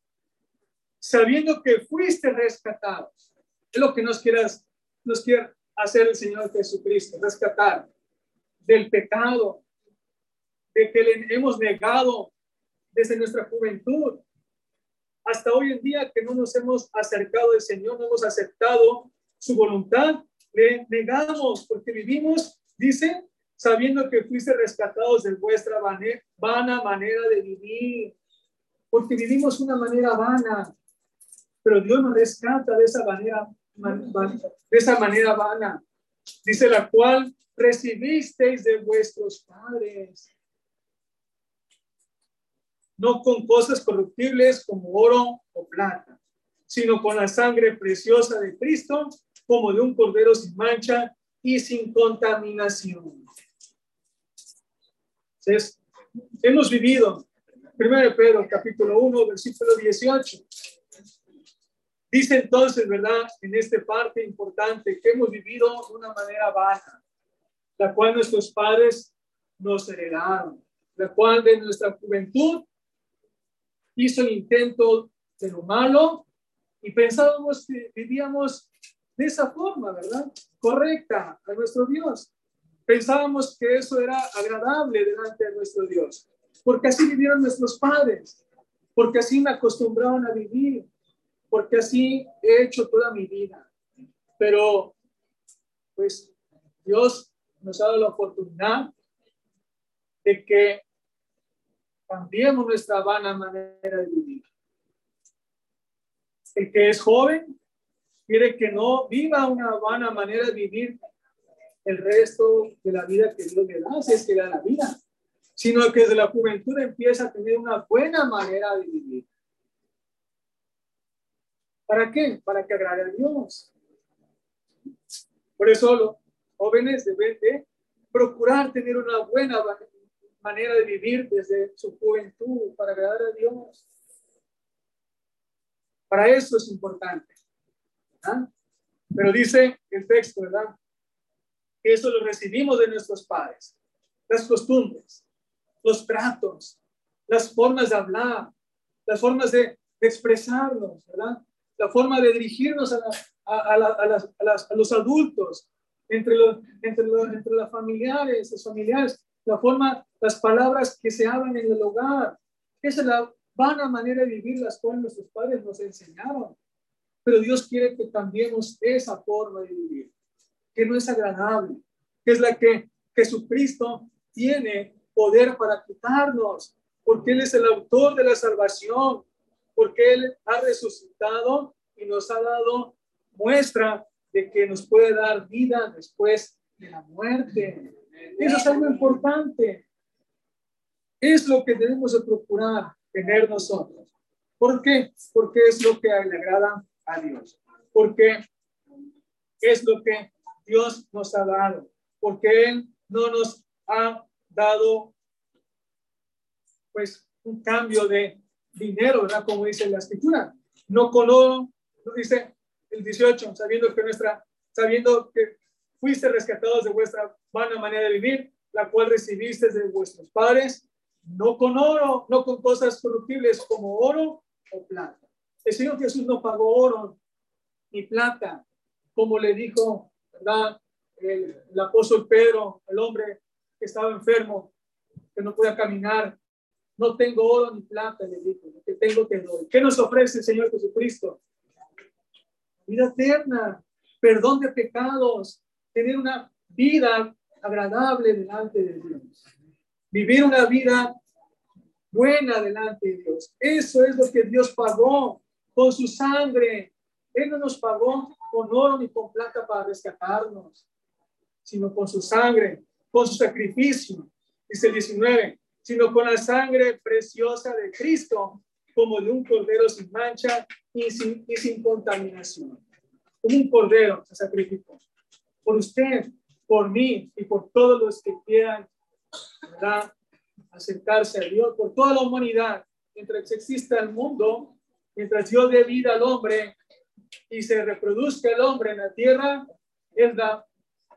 sabiendo que fuiste rescatados. Es lo que nos quieras, nos quiere hacer el Señor Jesucristo, rescatar del pecado, de que le hemos negado desde nuestra juventud. Hasta hoy en día que no nos hemos acercado al Señor, no hemos aceptado su voluntad, le negamos porque vivimos, dice, sabiendo que fuiste rescatados de vuestra vana manera de vivir, porque vivimos una manera vana, pero Dios nos rescata de esa manera, de esa manera vana, dice la cual recibisteis de vuestros padres no con cosas corruptibles como oro o plata, sino con la sangre preciosa de Cristo, como de un cordero sin mancha y sin contaminación. Entonces, hemos vivido, 1 Pedro capítulo 1, versículo 18. Dice entonces, ¿verdad? En esta parte importante que hemos vivido de una manera baja, la cual nuestros padres nos heredaron, la cual de nuestra juventud hizo el intento de lo malo y pensábamos que vivíamos de esa forma, ¿verdad? Correcta a nuestro Dios. Pensábamos que eso era agradable delante de nuestro Dios, porque así vivieron nuestros padres, porque así me acostumbraron a vivir, porque así he hecho toda mi vida. Pero, pues, Dios nos ha dado la oportunidad de que cambiemos nuestra vana manera de vivir. El que es joven quiere que no viva una vana manera de vivir el resto de la vida que Dios le da, si es que da la vida, sino que desde la juventud empieza a tener una buena manera de vivir. ¿Para qué? Para que agrade a Dios. Por eso los jóvenes deben de procurar tener una buena manera de vivir desde su juventud para agradar a Dios. Para eso es importante. ¿ah? Pero dice el texto, ¿verdad? Que eso lo recibimos de nuestros padres. Las costumbres, los tratos, las formas de hablar, las formas de, expresarnos, ¿verdad? La forma de dirigirnos a, a, a, los adultos, entre los, entre los, entre los familiares, los familiares, la forma, las palabras que se hablan en el hogar. Esa es la vana manera de vivir las cuales nuestros padres nos enseñaron. Pero Dios quiere que cambiemos esa forma de vivir, que no es agradable, que es la que Jesucristo tiene poder para quitarnos, porque Él es el autor de la salvación, porque Él ha resucitado y nos ha dado muestra de que nos puede dar vida después de la muerte. Eso es algo importante. Es lo que debemos de procurar tener nosotros. ¿Por qué? Porque es lo que le agrada a Dios. Porque es lo que Dios nos ha dado. Porque Él no nos ha dado pues un cambio de dinero, ¿verdad? Como dice la escritura. No con oro, dice el 18, sabiendo que nuestra, sabiendo que fuiste rescatados de vuestra vana manera de vivir, la cual recibiste de vuestros padres, no con oro, no con cosas corruptibles como oro o plata. El Señor Jesús no pagó oro ni plata, como le dijo, ¿verdad? El, el apóstol Pedro, el hombre que estaba enfermo, que no podía caminar. No tengo oro ni plata, le dijo, lo que tengo te. ¿Qué nos ofrece el Señor Jesucristo? Vida eterna, perdón de pecados, tener una vida agradable delante de Dios. Vivir una vida buena delante de Dios. Eso es lo que Dios pagó con su sangre. Él no nos pagó con oro ni con plata para rescatarnos, sino con su sangre, con su sacrificio. Dice el 19, sino con la sangre preciosa de Cristo, como de un cordero sin mancha y sin, y sin contaminación. Como un cordero se sacrificó. Por usted, por mí y por todos los que quieran ¿verdad? acercarse a Dios, por toda la humanidad, mientras exista el mundo, mientras Dios dé vida al hombre y se reproduzca el hombre en la tierra, es, la,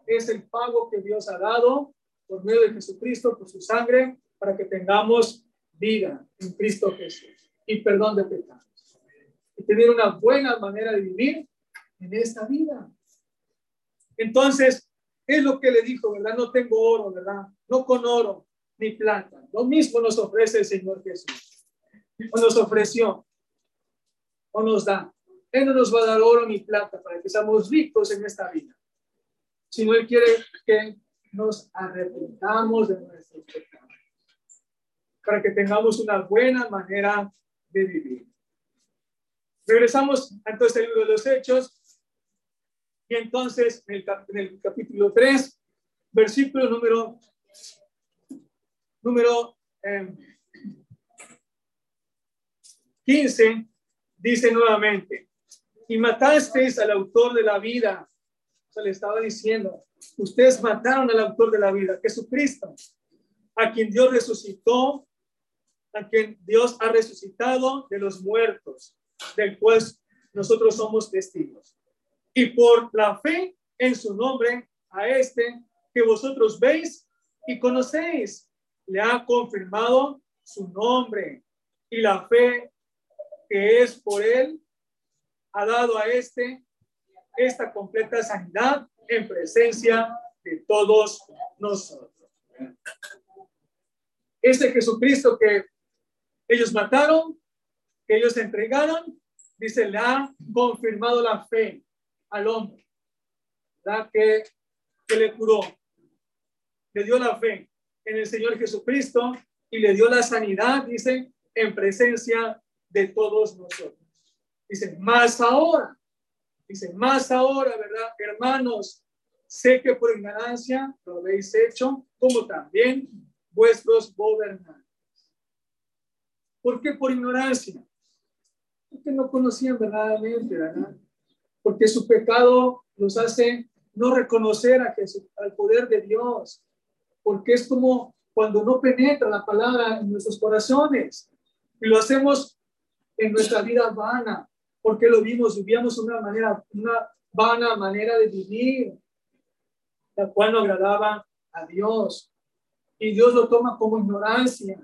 es el pago que Dios ha dado por medio de Jesucristo, por su sangre, para que tengamos vida en Cristo Jesús y perdón de pecados. Y tener una buena manera de vivir en esta vida. Entonces, es lo que le dijo, ¿verdad? No tengo oro, ¿verdad? No con oro ni plata. Lo mismo nos ofrece el Señor Jesús. O nos ofreció, o nos da. Él no nos va a dar oro ni plata para que seamos ricos en esta vida, sino Él quiere que nos arrepentamos de nuestros pecados, para que tengamos una buena manera de vivir. Regresamos entonces al libro de los Hechos, y entonces en el, capítulo 3, versículo número, número 15, em, dice nuevamente, y matasteis al autor de la vida. O sea, le estaba diciendo, ustedes mataron al autor de la vida, Jesucristo, a quien Dios resucitó, a quien Dios ha resucitado de los muertos, del cual nosotros somos testigos y por la fe en su nombre a este que vosotros veis y conocéis, le ha confirmado su nombre y la fe que es por él ha dado a este esta completa sanidad en presencia de todos nosotros. Este Jesucristo que ellos mataron, ellos entregaron, dice, le ha confirmado la fe al hombre, ¿verdad? Que, que le curó, le dio la fe en el Señor Jesucristo y le dio la sanidad, dice, en presencia de todos nosotros. Dice, más ahora, dice, más ahora, ¿verdad? Hermanos, sé que por ignorancia lo habéis hecho, como también vuestros gobernantes. ¿Por qué por ignorancia? Porque no conocían verdaderamente, ¿verdad? porque su pecado nos hace no reconocer a Jesús, al poder de Dios, porque es como cuando no penetra la palabra en nuestros corazones y lo hacemos en nuestra vida vana, porque lo vimos, vivíamos una manera, una vana manera de vivir, la cual no agradaba a Dios. Y Dios lo toma como ignorancia,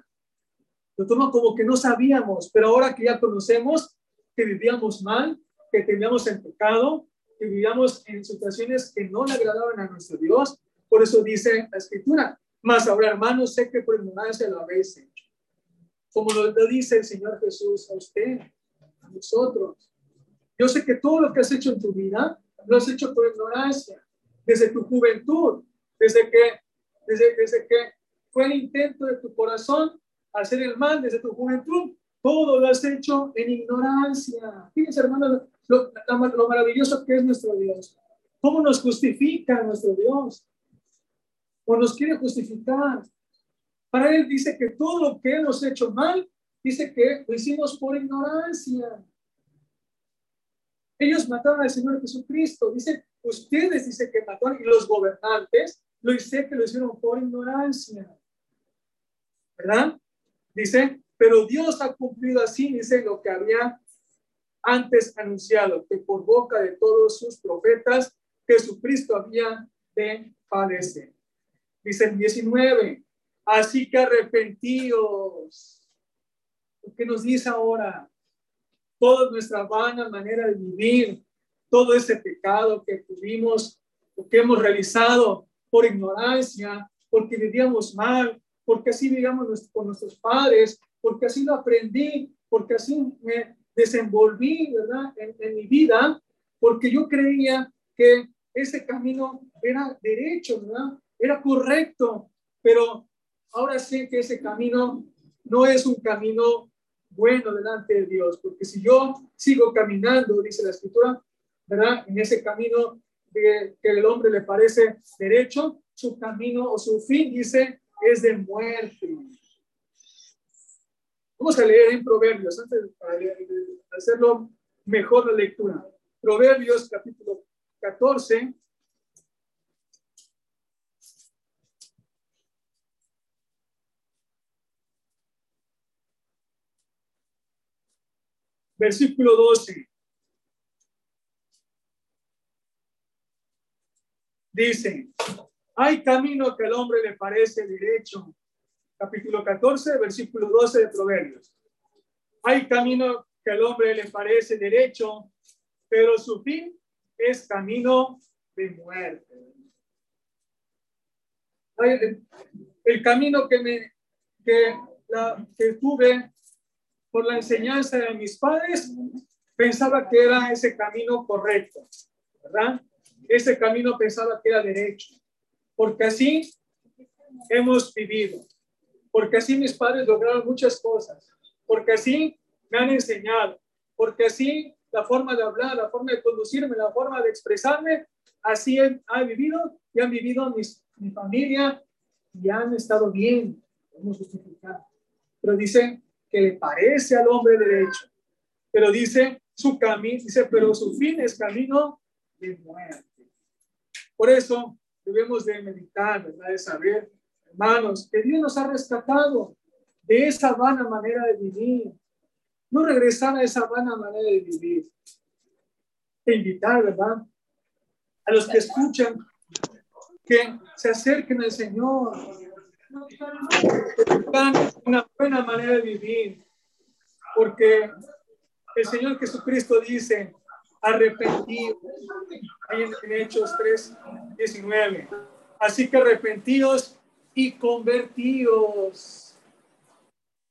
lo toma como que no sabíamos, pero ahora que ya conocemos que vivíamos mal, que teníamos en pecado, que vivíamos en situaciones que no le agradaban a nuestro Dios. Por eso dice la escritura, más ahora hermanos, sé que por ignorancia lo habéis hecho. Como lo, dice el Señor Jesús a usted, a nosotros. Yo sé que todo lo que has hecho en tu vida, lo has hecho por ignorancia, desde tu juventud, desde que, desde, desde que fue el intento de tu corazón hacer el mal desde tu juventud, todo lo has hecho en ignorancia. Fíjense, hermanos, lo, lo, maravilloso que es nuestro Dios. ¿Cómo nos justifica nuestro Dios? ¿O nos quiere justificar? Para Él dice que todo lo que hemos hecho mal, dice que lo hicimos por ignorancia. Ellos mataron al Señor Jesucristo. Dice, ustedes dice que mataron y los gobernantes lo hice que lo hicieron por ignorancia. ¿Verdad? Dice, pero Dios ha cumplido así, dice lo que había antes anunciado, que por boca de todos sus profetas Jesucristo había de padecer. Dice el 19, así que arrepentidos. ¿Qué nos dice ahora? Toda nuestra vana manera de vivir, todo ese pecado que tuvimos, que hemos realizado por ignorancia, porque vivíamos mal, porque así vivíamos con nuestros padres, porque así lo aprendí, porque así me desenvolví, ¿verdad? En, mi vida, porque yo creía que ese camino era derecho, ¿verdad? Era correcto, pero ahora sé que ese camino no es un camino bueno delante de Dios, porque si yo sigo caminando, dice la escritura, ¿verdad? En ese camino de, que el hombre le parece derecho, su camino o su fin, dice, es de muerte. Vamos a leer en Proverbios, antes de hacerlo mejor la lectura. Proverbios capítulo 14, versículo 12. Dice, hay camino que al hombre le parece derecho. Capítulo 14, versículo 12 de Proverbios. Hay camino que al hombre le parece derecho, pero su fin es camino de muerte. El, camino que, me, que, la, que tuve por la enseñanza de mis padres, pensaba que era ese camino correcto, ¿verdad? Ese camino pensaba que era derecho, porque así hemos vivido, porque así mis padres lograron muchas cosas, porque así me han enseñado, porque así la forma de hablar, la forma de conducirme, la forma de expresarme, así he, vivido y han vivido mis, mi familia y han estado bien. Pero dice, que le parece al hombre derecho, pero dice su camino, dice, pero su fin es camino de muerte. Por eso debemos de meditar, ¿verdad? De saber, hermanos, que Dios nos ha rescatado de esa vana manera de vivir. No regresar a esa vana manera de vivir. E invitar, ¿verdad? A los que escuchan que se acerquen al Señor, una buena manera de vivir, porque el Señor Jesucristo dice, arrepentidos, ahí en, Hechos 3, 19. Así que arrepentidos y convertidos.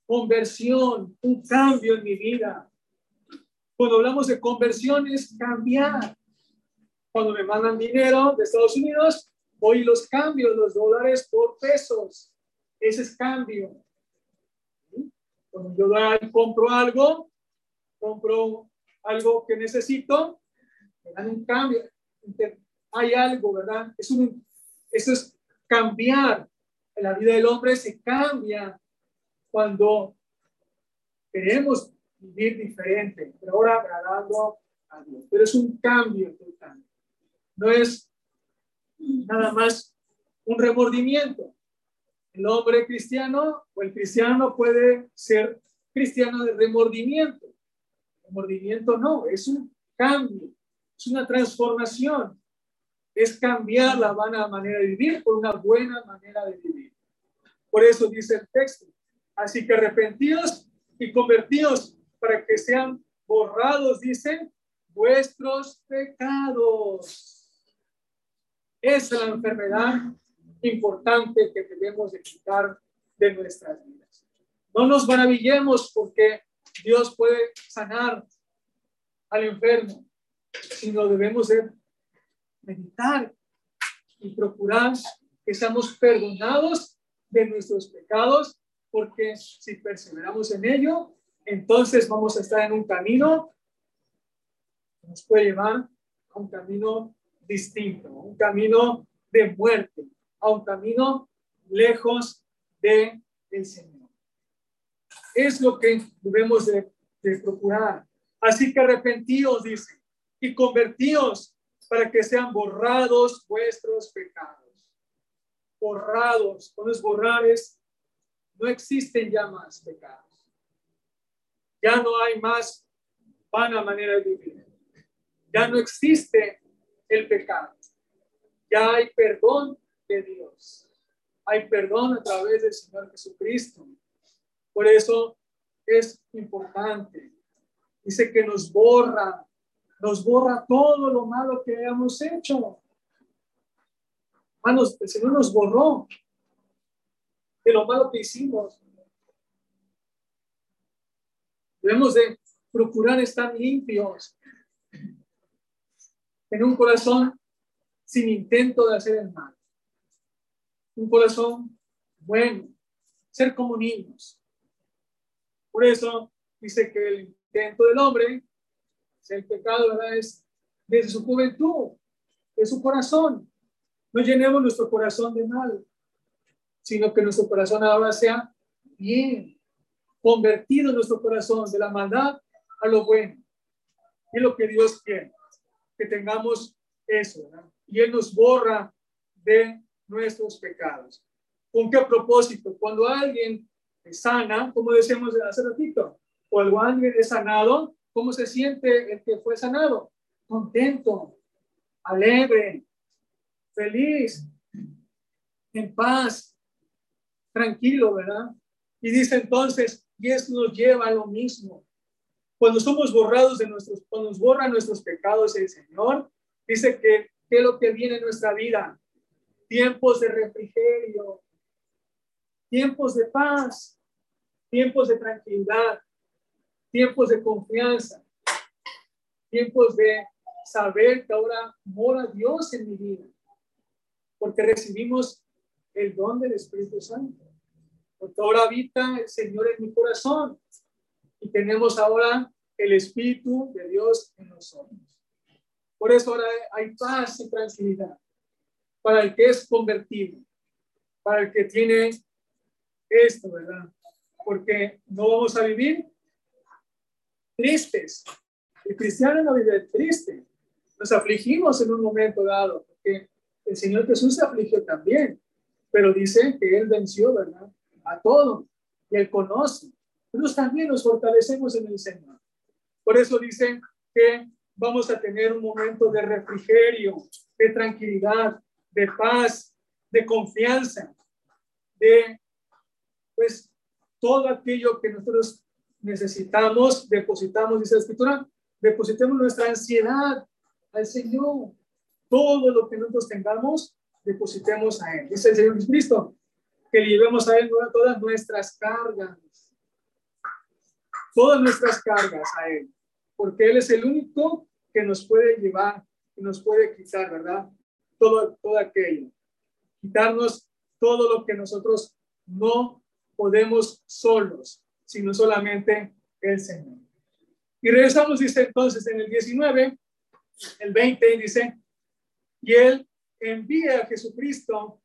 Conversión, un cambio en mi vida. Cuando hablamos de conversión es cambiar. Cuando me mandan dinero de Estados Unidos, Hoy los cambios, los dólares por pesos. Ese es cambio. Cuando yo compro algo, compro algo que necesito, me un cambio. Hay algo, ¿verdad? Es un, eso es cambiar. La vida del hombre se cambia cuando queremos vivir diferente, pero ahora agradando a Dios. Pero es un cambio total. No es nada más un remordimiento. El hombre cristiano o el cristiano puede ser cristiano de remordimiento. Remordimiento no, es un cambio, es una transformación, es cambiar la vana manera de vivir por una buena manera de vivir. Por eso dice el texto, así que arrepentidos y convertidos para que sean borrados, dicen, vuestros pecados es la enfermedad importante que debemos de quitar de nuestras vidas. No nos maravillemos porque Dios puede sanar al enfermo, sino debemos de meditar y procurar que seamos perdonados de nuestros pecados, porque si perseveramos en ello, entonces vamos a estar en un camino que nos puede llevar a un camino distinto, un camino de muerte, a un camino lejos de Señor. Es lo que debemos de, procurar. Así que arrepentíos, dice, y convertíos para que sean borrados vuestros pecados. Borrados, cuando es borrar no existen ya más pecados. Ya no hay más vana manera de vivir. Ya no existe el pecado. Ya hay perdón de Dios. Hay perdón a través del Señor Jesucristo. Por eso es importante. Dice que nos borra, nos borra todo lo malo que hayamos hecho. Hermanos, el Señor nos borró de lo malo que hicimos. Debemos de procurar estar limpios, en un corazón sin intento de hacer el mal. Un corazón bueno, ser como niños, Por eso dice que el intento del hombre, el pecado, ¿verdad? Es desde su juventud, de su corazón. No llenemos nuestro corazón de mal, sino que nuestro corazón ahora sea bien, convertido nuestro corazón de la maldad a lo bueno. Es lo que Dios quiere, que tengamos eso, ¿verdad? Y Él nos borra de nuestros pecados. ¿Con qué propósito? Cuando alguien sana, como decíamos hace ratito, cuando alguien es sanado, ¿cómo se siente el que fue sanado? Contento, alegre, feliz, en paz, tranquilo, ¿verdad? Y dice entonces, y eso nos lleva a lo mismo. Cuando somos borrados de nuestros, cuando nos borra nuestros pecados el Señor, dice que, ¿qué es lo que viene en nuestra vida? Tiempos de refrigerio, tiempos de paz, tiempos de tranquilidad, tiempos de confianza, tiempos de saber que ahora mora Dios en mi vida, porque recibimos el don del Espíritu Santo, porque ahora habita el Señor en mi corazón y tenemos ahora el Espíritu de Dios en nosotros. Por eso ahora hay paz y tranquilidad para el que es convertido, para el que tiene esto, ¿verdad? Porque no vamos a vivir tristes. El cristiano no vive triste. Nos afligimos en un momento dado, porque el Señor Jesús se afligió también, pero dice que Él venció, ¿verdad? A todo. Y Él conoce. Nosotros también nos fortalecemos en el Señor. Por eso dicen que vamos a tener un momento de refrigerio, de tranquilidad, de paz, de confianza, de pues todo aquello que nosotros necesitamos, depositamos, dice la escritura, depositemos nuestra ansiedad al Señor. Todo lo que nosotros tengamos, depositemos a Él. Dice el Señor Jesucristo, que llevemos a Él todas nuestras cargas. Todas nuestras cargas a Él. Porque Él es el único que nos puede llevar, que nos puede quitar, ¿verdad? Todo, todo aquello. Quitarnos todo lo que nosotros no podemos solos, sino solamente el Señor. Y regresamos, dice entonces en el 19, el 20, dice, y Él envía a Jesucristo,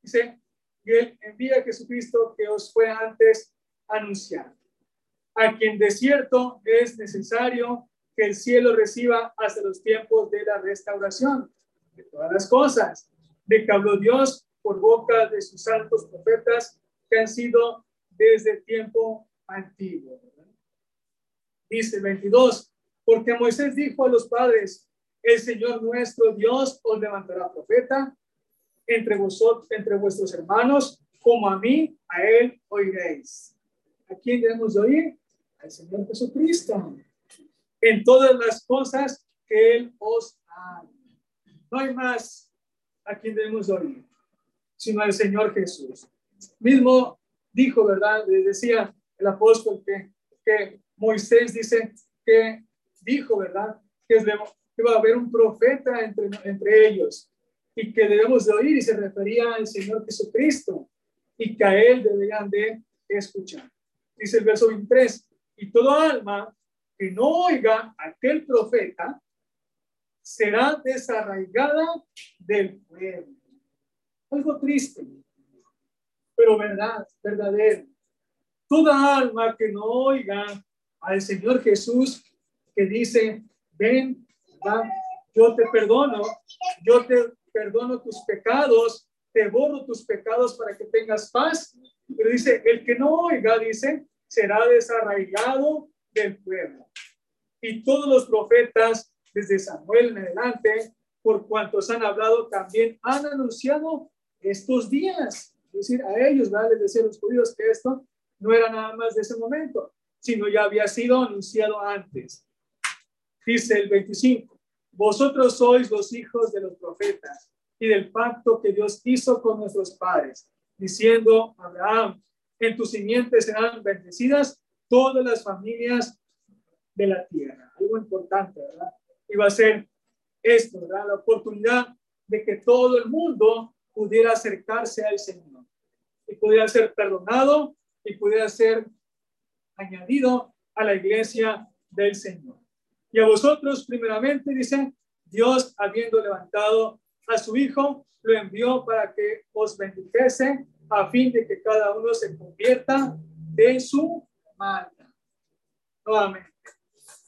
dice, y Él envía a Jesucristo que os fue antes anunciado, a quien de cierto es necesario que el cielo reciba hasta los tiempos de la restauración de todas las cosas, de que habló Dios por boca de sus santos profetas que han sido desde el tiempo antiguo. Dice 22, porque Moisés dijo a los padres, el Señor nuestro Dios os levantará profeta entre vosotros, entre vuestros hermanos, como a mí, a él oiréis. ¿A quién debemos oír? Al Señor Jesucristo. En todas las cosas que él os ha. No hay más a quien debemos oír, sino al Señor Jesús. Mismo dijo, ¿verdad? Decía el apóstol que, que Moisés dice que dijo, ¿verdad? Que, que va a haber un profeta entre, entre ellos y que debemos de oír y se refería al Señor Jesucristo y que a él deberían de escuchar. Dice el verso 23, y todo alma que no oiga a aquel profeta será desarraigada del pueblo. Algo triste, pero verdad, verdadero. Toda alma que no oiga al Señor Jesús que dice, ven, yo te perdono, yo te perdono tus pecados, te borro tus pecados para que tengas paz. Pero dice, el que no oiga, dice, será desarraigado del pueblo. Y todos los profetas, desde Samuel en adelante, por cuantos han hablado, también han anunciado estos días decir, a ellos, ¿verdad? Les decía a los judíos que esto no era nada más de ese momento, sino ya había sido anunciado antes. Dice el 25, vosotros sois los hijos de los profetas y del pacto que Dios hizo con nuestros padres, diciendo, Abraham, en tus simientes serán bendecidas todas las familias de la tierra. Algo importante, ¿verdad? Y va a ser esto, ¿verdad? La oportunidad de que todo el mundo pudiera acercarse al Señor y pudiera ser perdonado y pudiera ser añadido a la iglesia del Señor. Y a vosotros, primeramente, dice, Dios, habiendo levantado a su Hijo, lo envió para que os bendijese a fin de que cada uno se convierta de su maldad. Nuevamente,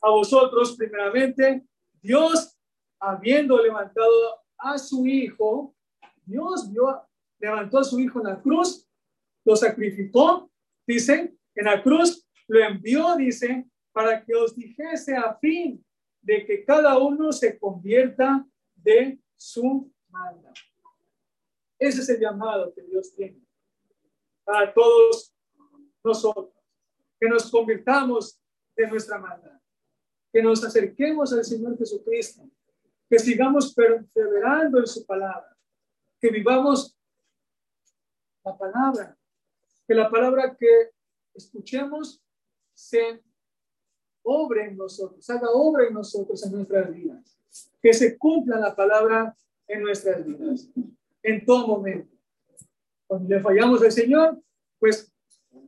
a vosotros, primeramente, Dios, habiendo levantado a su Hijo, Dios vio, levantó a su Hijo en la cruz, lo sacrificó, dice, en la cruz, lo envió, dice, para que os dijese a fin de que cada uno se convierta de su maldad. Ese es el llamado que Dios tiene a todos nosotros, que nos convirtamos de nuestra maldad, que nos acerquemos al Señor Jesucristo, que sigamos perseverando en su palabra, que vivamos la palabra, que la palabra que escuchemos se obre en nosotros, haga obra en nosotros en nuestras vidas, que se cumpla la palabra en nuestras vidas, en todo momento. Cuando le fallamos al Señor, pues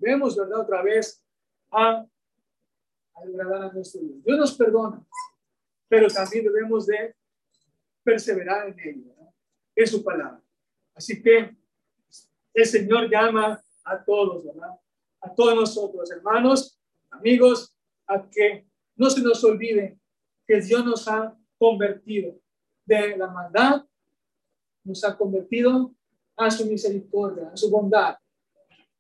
vemos, ¿verdad? Otra vez a, agradar a nuestro Dios. Dios nos perdona, pero también debemos de perseverar en ello, ¿verdad? Es su palabra. Así que el Señor llama a todos, ¿verdad? A todos nosotros, hermanos, amigos, a que no se nos olvide que Dios nos ha convertido de la maldad, nos ha convertido a su misericordia, a su bondad.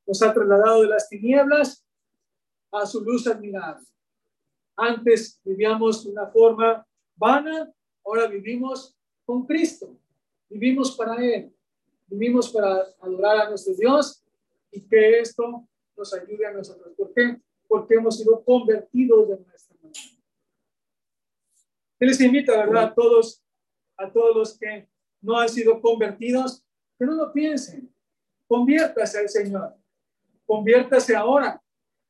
Nos ha trasladado de las tinieblas a su luz admirable. Antes vivíamos de una forma vana, ahora vivimos con Cristo. Vivimos para Él. Vivimos para adorar a nuestro Dios y que esto nos ayude a nosotros. ¿Por qué? Porque hemos sido convertidos de nuestra manera. Él les invita, ¿verdad? A todos, a todos los que no han sido convertidos, que no lo piensen. Conviértase al Señor. Conviértase ahora,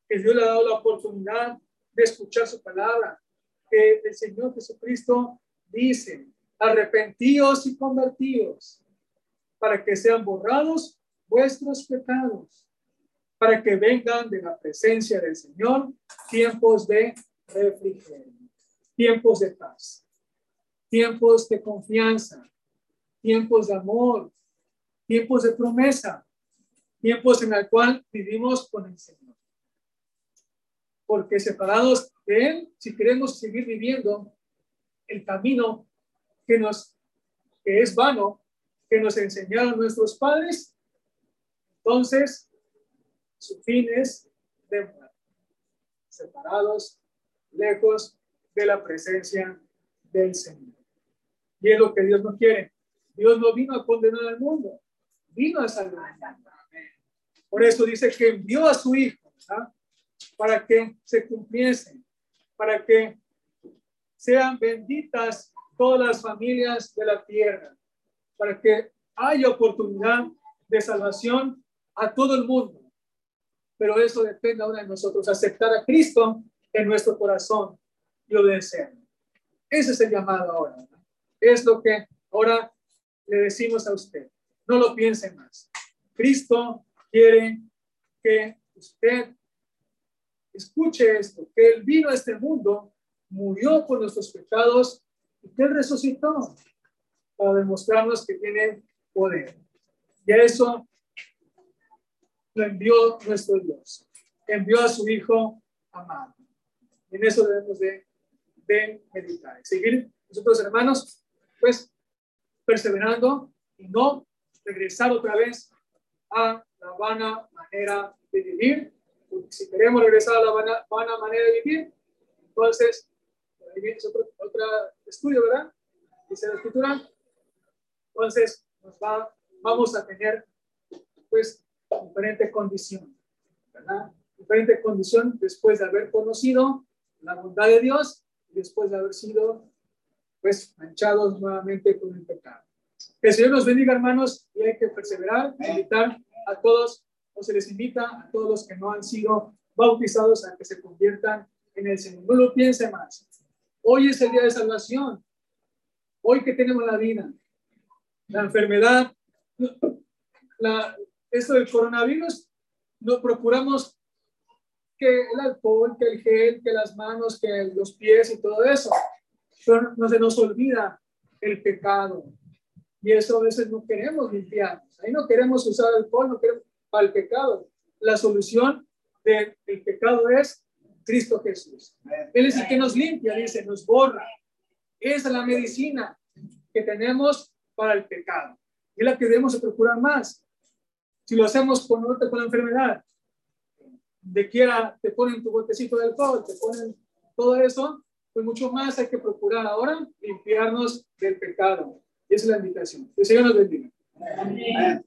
que Dios le ha dado la oportunidad de escuchar su palabra. Que el Señor Jesucristo dice, arrepentíos y convertíos para que sean borrados vuestros pecados, para que vengan de la presencia del Señor tiempos de refrigerio, tiempos de paz, tiempos de confianza, tiempos de amor, tiempos de promesa, tiempos en el cual vivimos con el Señor. Porque separados de Él, si queremos seguir viviendo el camino que nos que es vano, que nos enseñaron nuestros padres, entonces su fin es muerte, separados, lejos de la presencia del Señor. Y es lo que Dios no quiere. Dios no vino a condenar al mundo, vino a salvar. Por eso dice que envió a su Hijo para que se cumpliese, para que sean benditas todas las familias de la tierra, para que haya oportunidad de salvación a todo el mundo. Pero eso depende ahora de nosotros, aceptar a Cristo en nuestro corazón y obedecerlo. Ese es el llamado ahora. Es lo que ahora le decimos a usted no lo piense más. Cristo quiere que usted escuche esto, que Él vino a este mundo, murió por nuestros pecados y que Él resucitó para demostrarnos que tiene poder. Y a eso lo envió nuestro Dios. Envió a su Hijo amado. En eso debemos de, de meditar. Seguir nosotros, hermanos, pues perseverando y no regresar otra vez a la vana manera de vivir. si queremos regresar a la vana, vana manera de vivir, entonces, ahí viene otro, otro estudio, ¿verdad? Dice la escritura. Entonces, nos va, vamos a tener, pues, diferente condición, ¿verdad? Diferente condición después de haber conocido la bondad de Dios y después de haber sido, pues, manchados nuevamente con el pecado. Que el Señor nos bendiga, hermanos, y hay que perseverar, invitar a todos, o se les invita a todos los que no han sido bautizados a que se conviertan en el Señor. No lo piense más. Hoy es el día de salvación. Hoy que tenemos la vida, la enfermedad, la, esto del coronavirus, nos procuramos que el alcohol, que el gel, que las manos, que los pies y todo eso. No se nos olvida el pecado. Y eso a veces no queremos limpiarnos. Ahí no queremos usar alcohol, no queremos para el pecado. La solución del pecado es Cristo Jesús. Él es el que nos limpia, dice, nos borra. Esa es la medicina que tenemos para el pecado. Es la que debemos procurar más. Si lo hacemos con, con la enfermedad, de quiera te ponen tu botecito de alcohol, te ponen todo eso, pues mucho más hay que procurar ahora limpiarnos del pecado. esa es la invitación. Que Señor nos bendiga. Amén.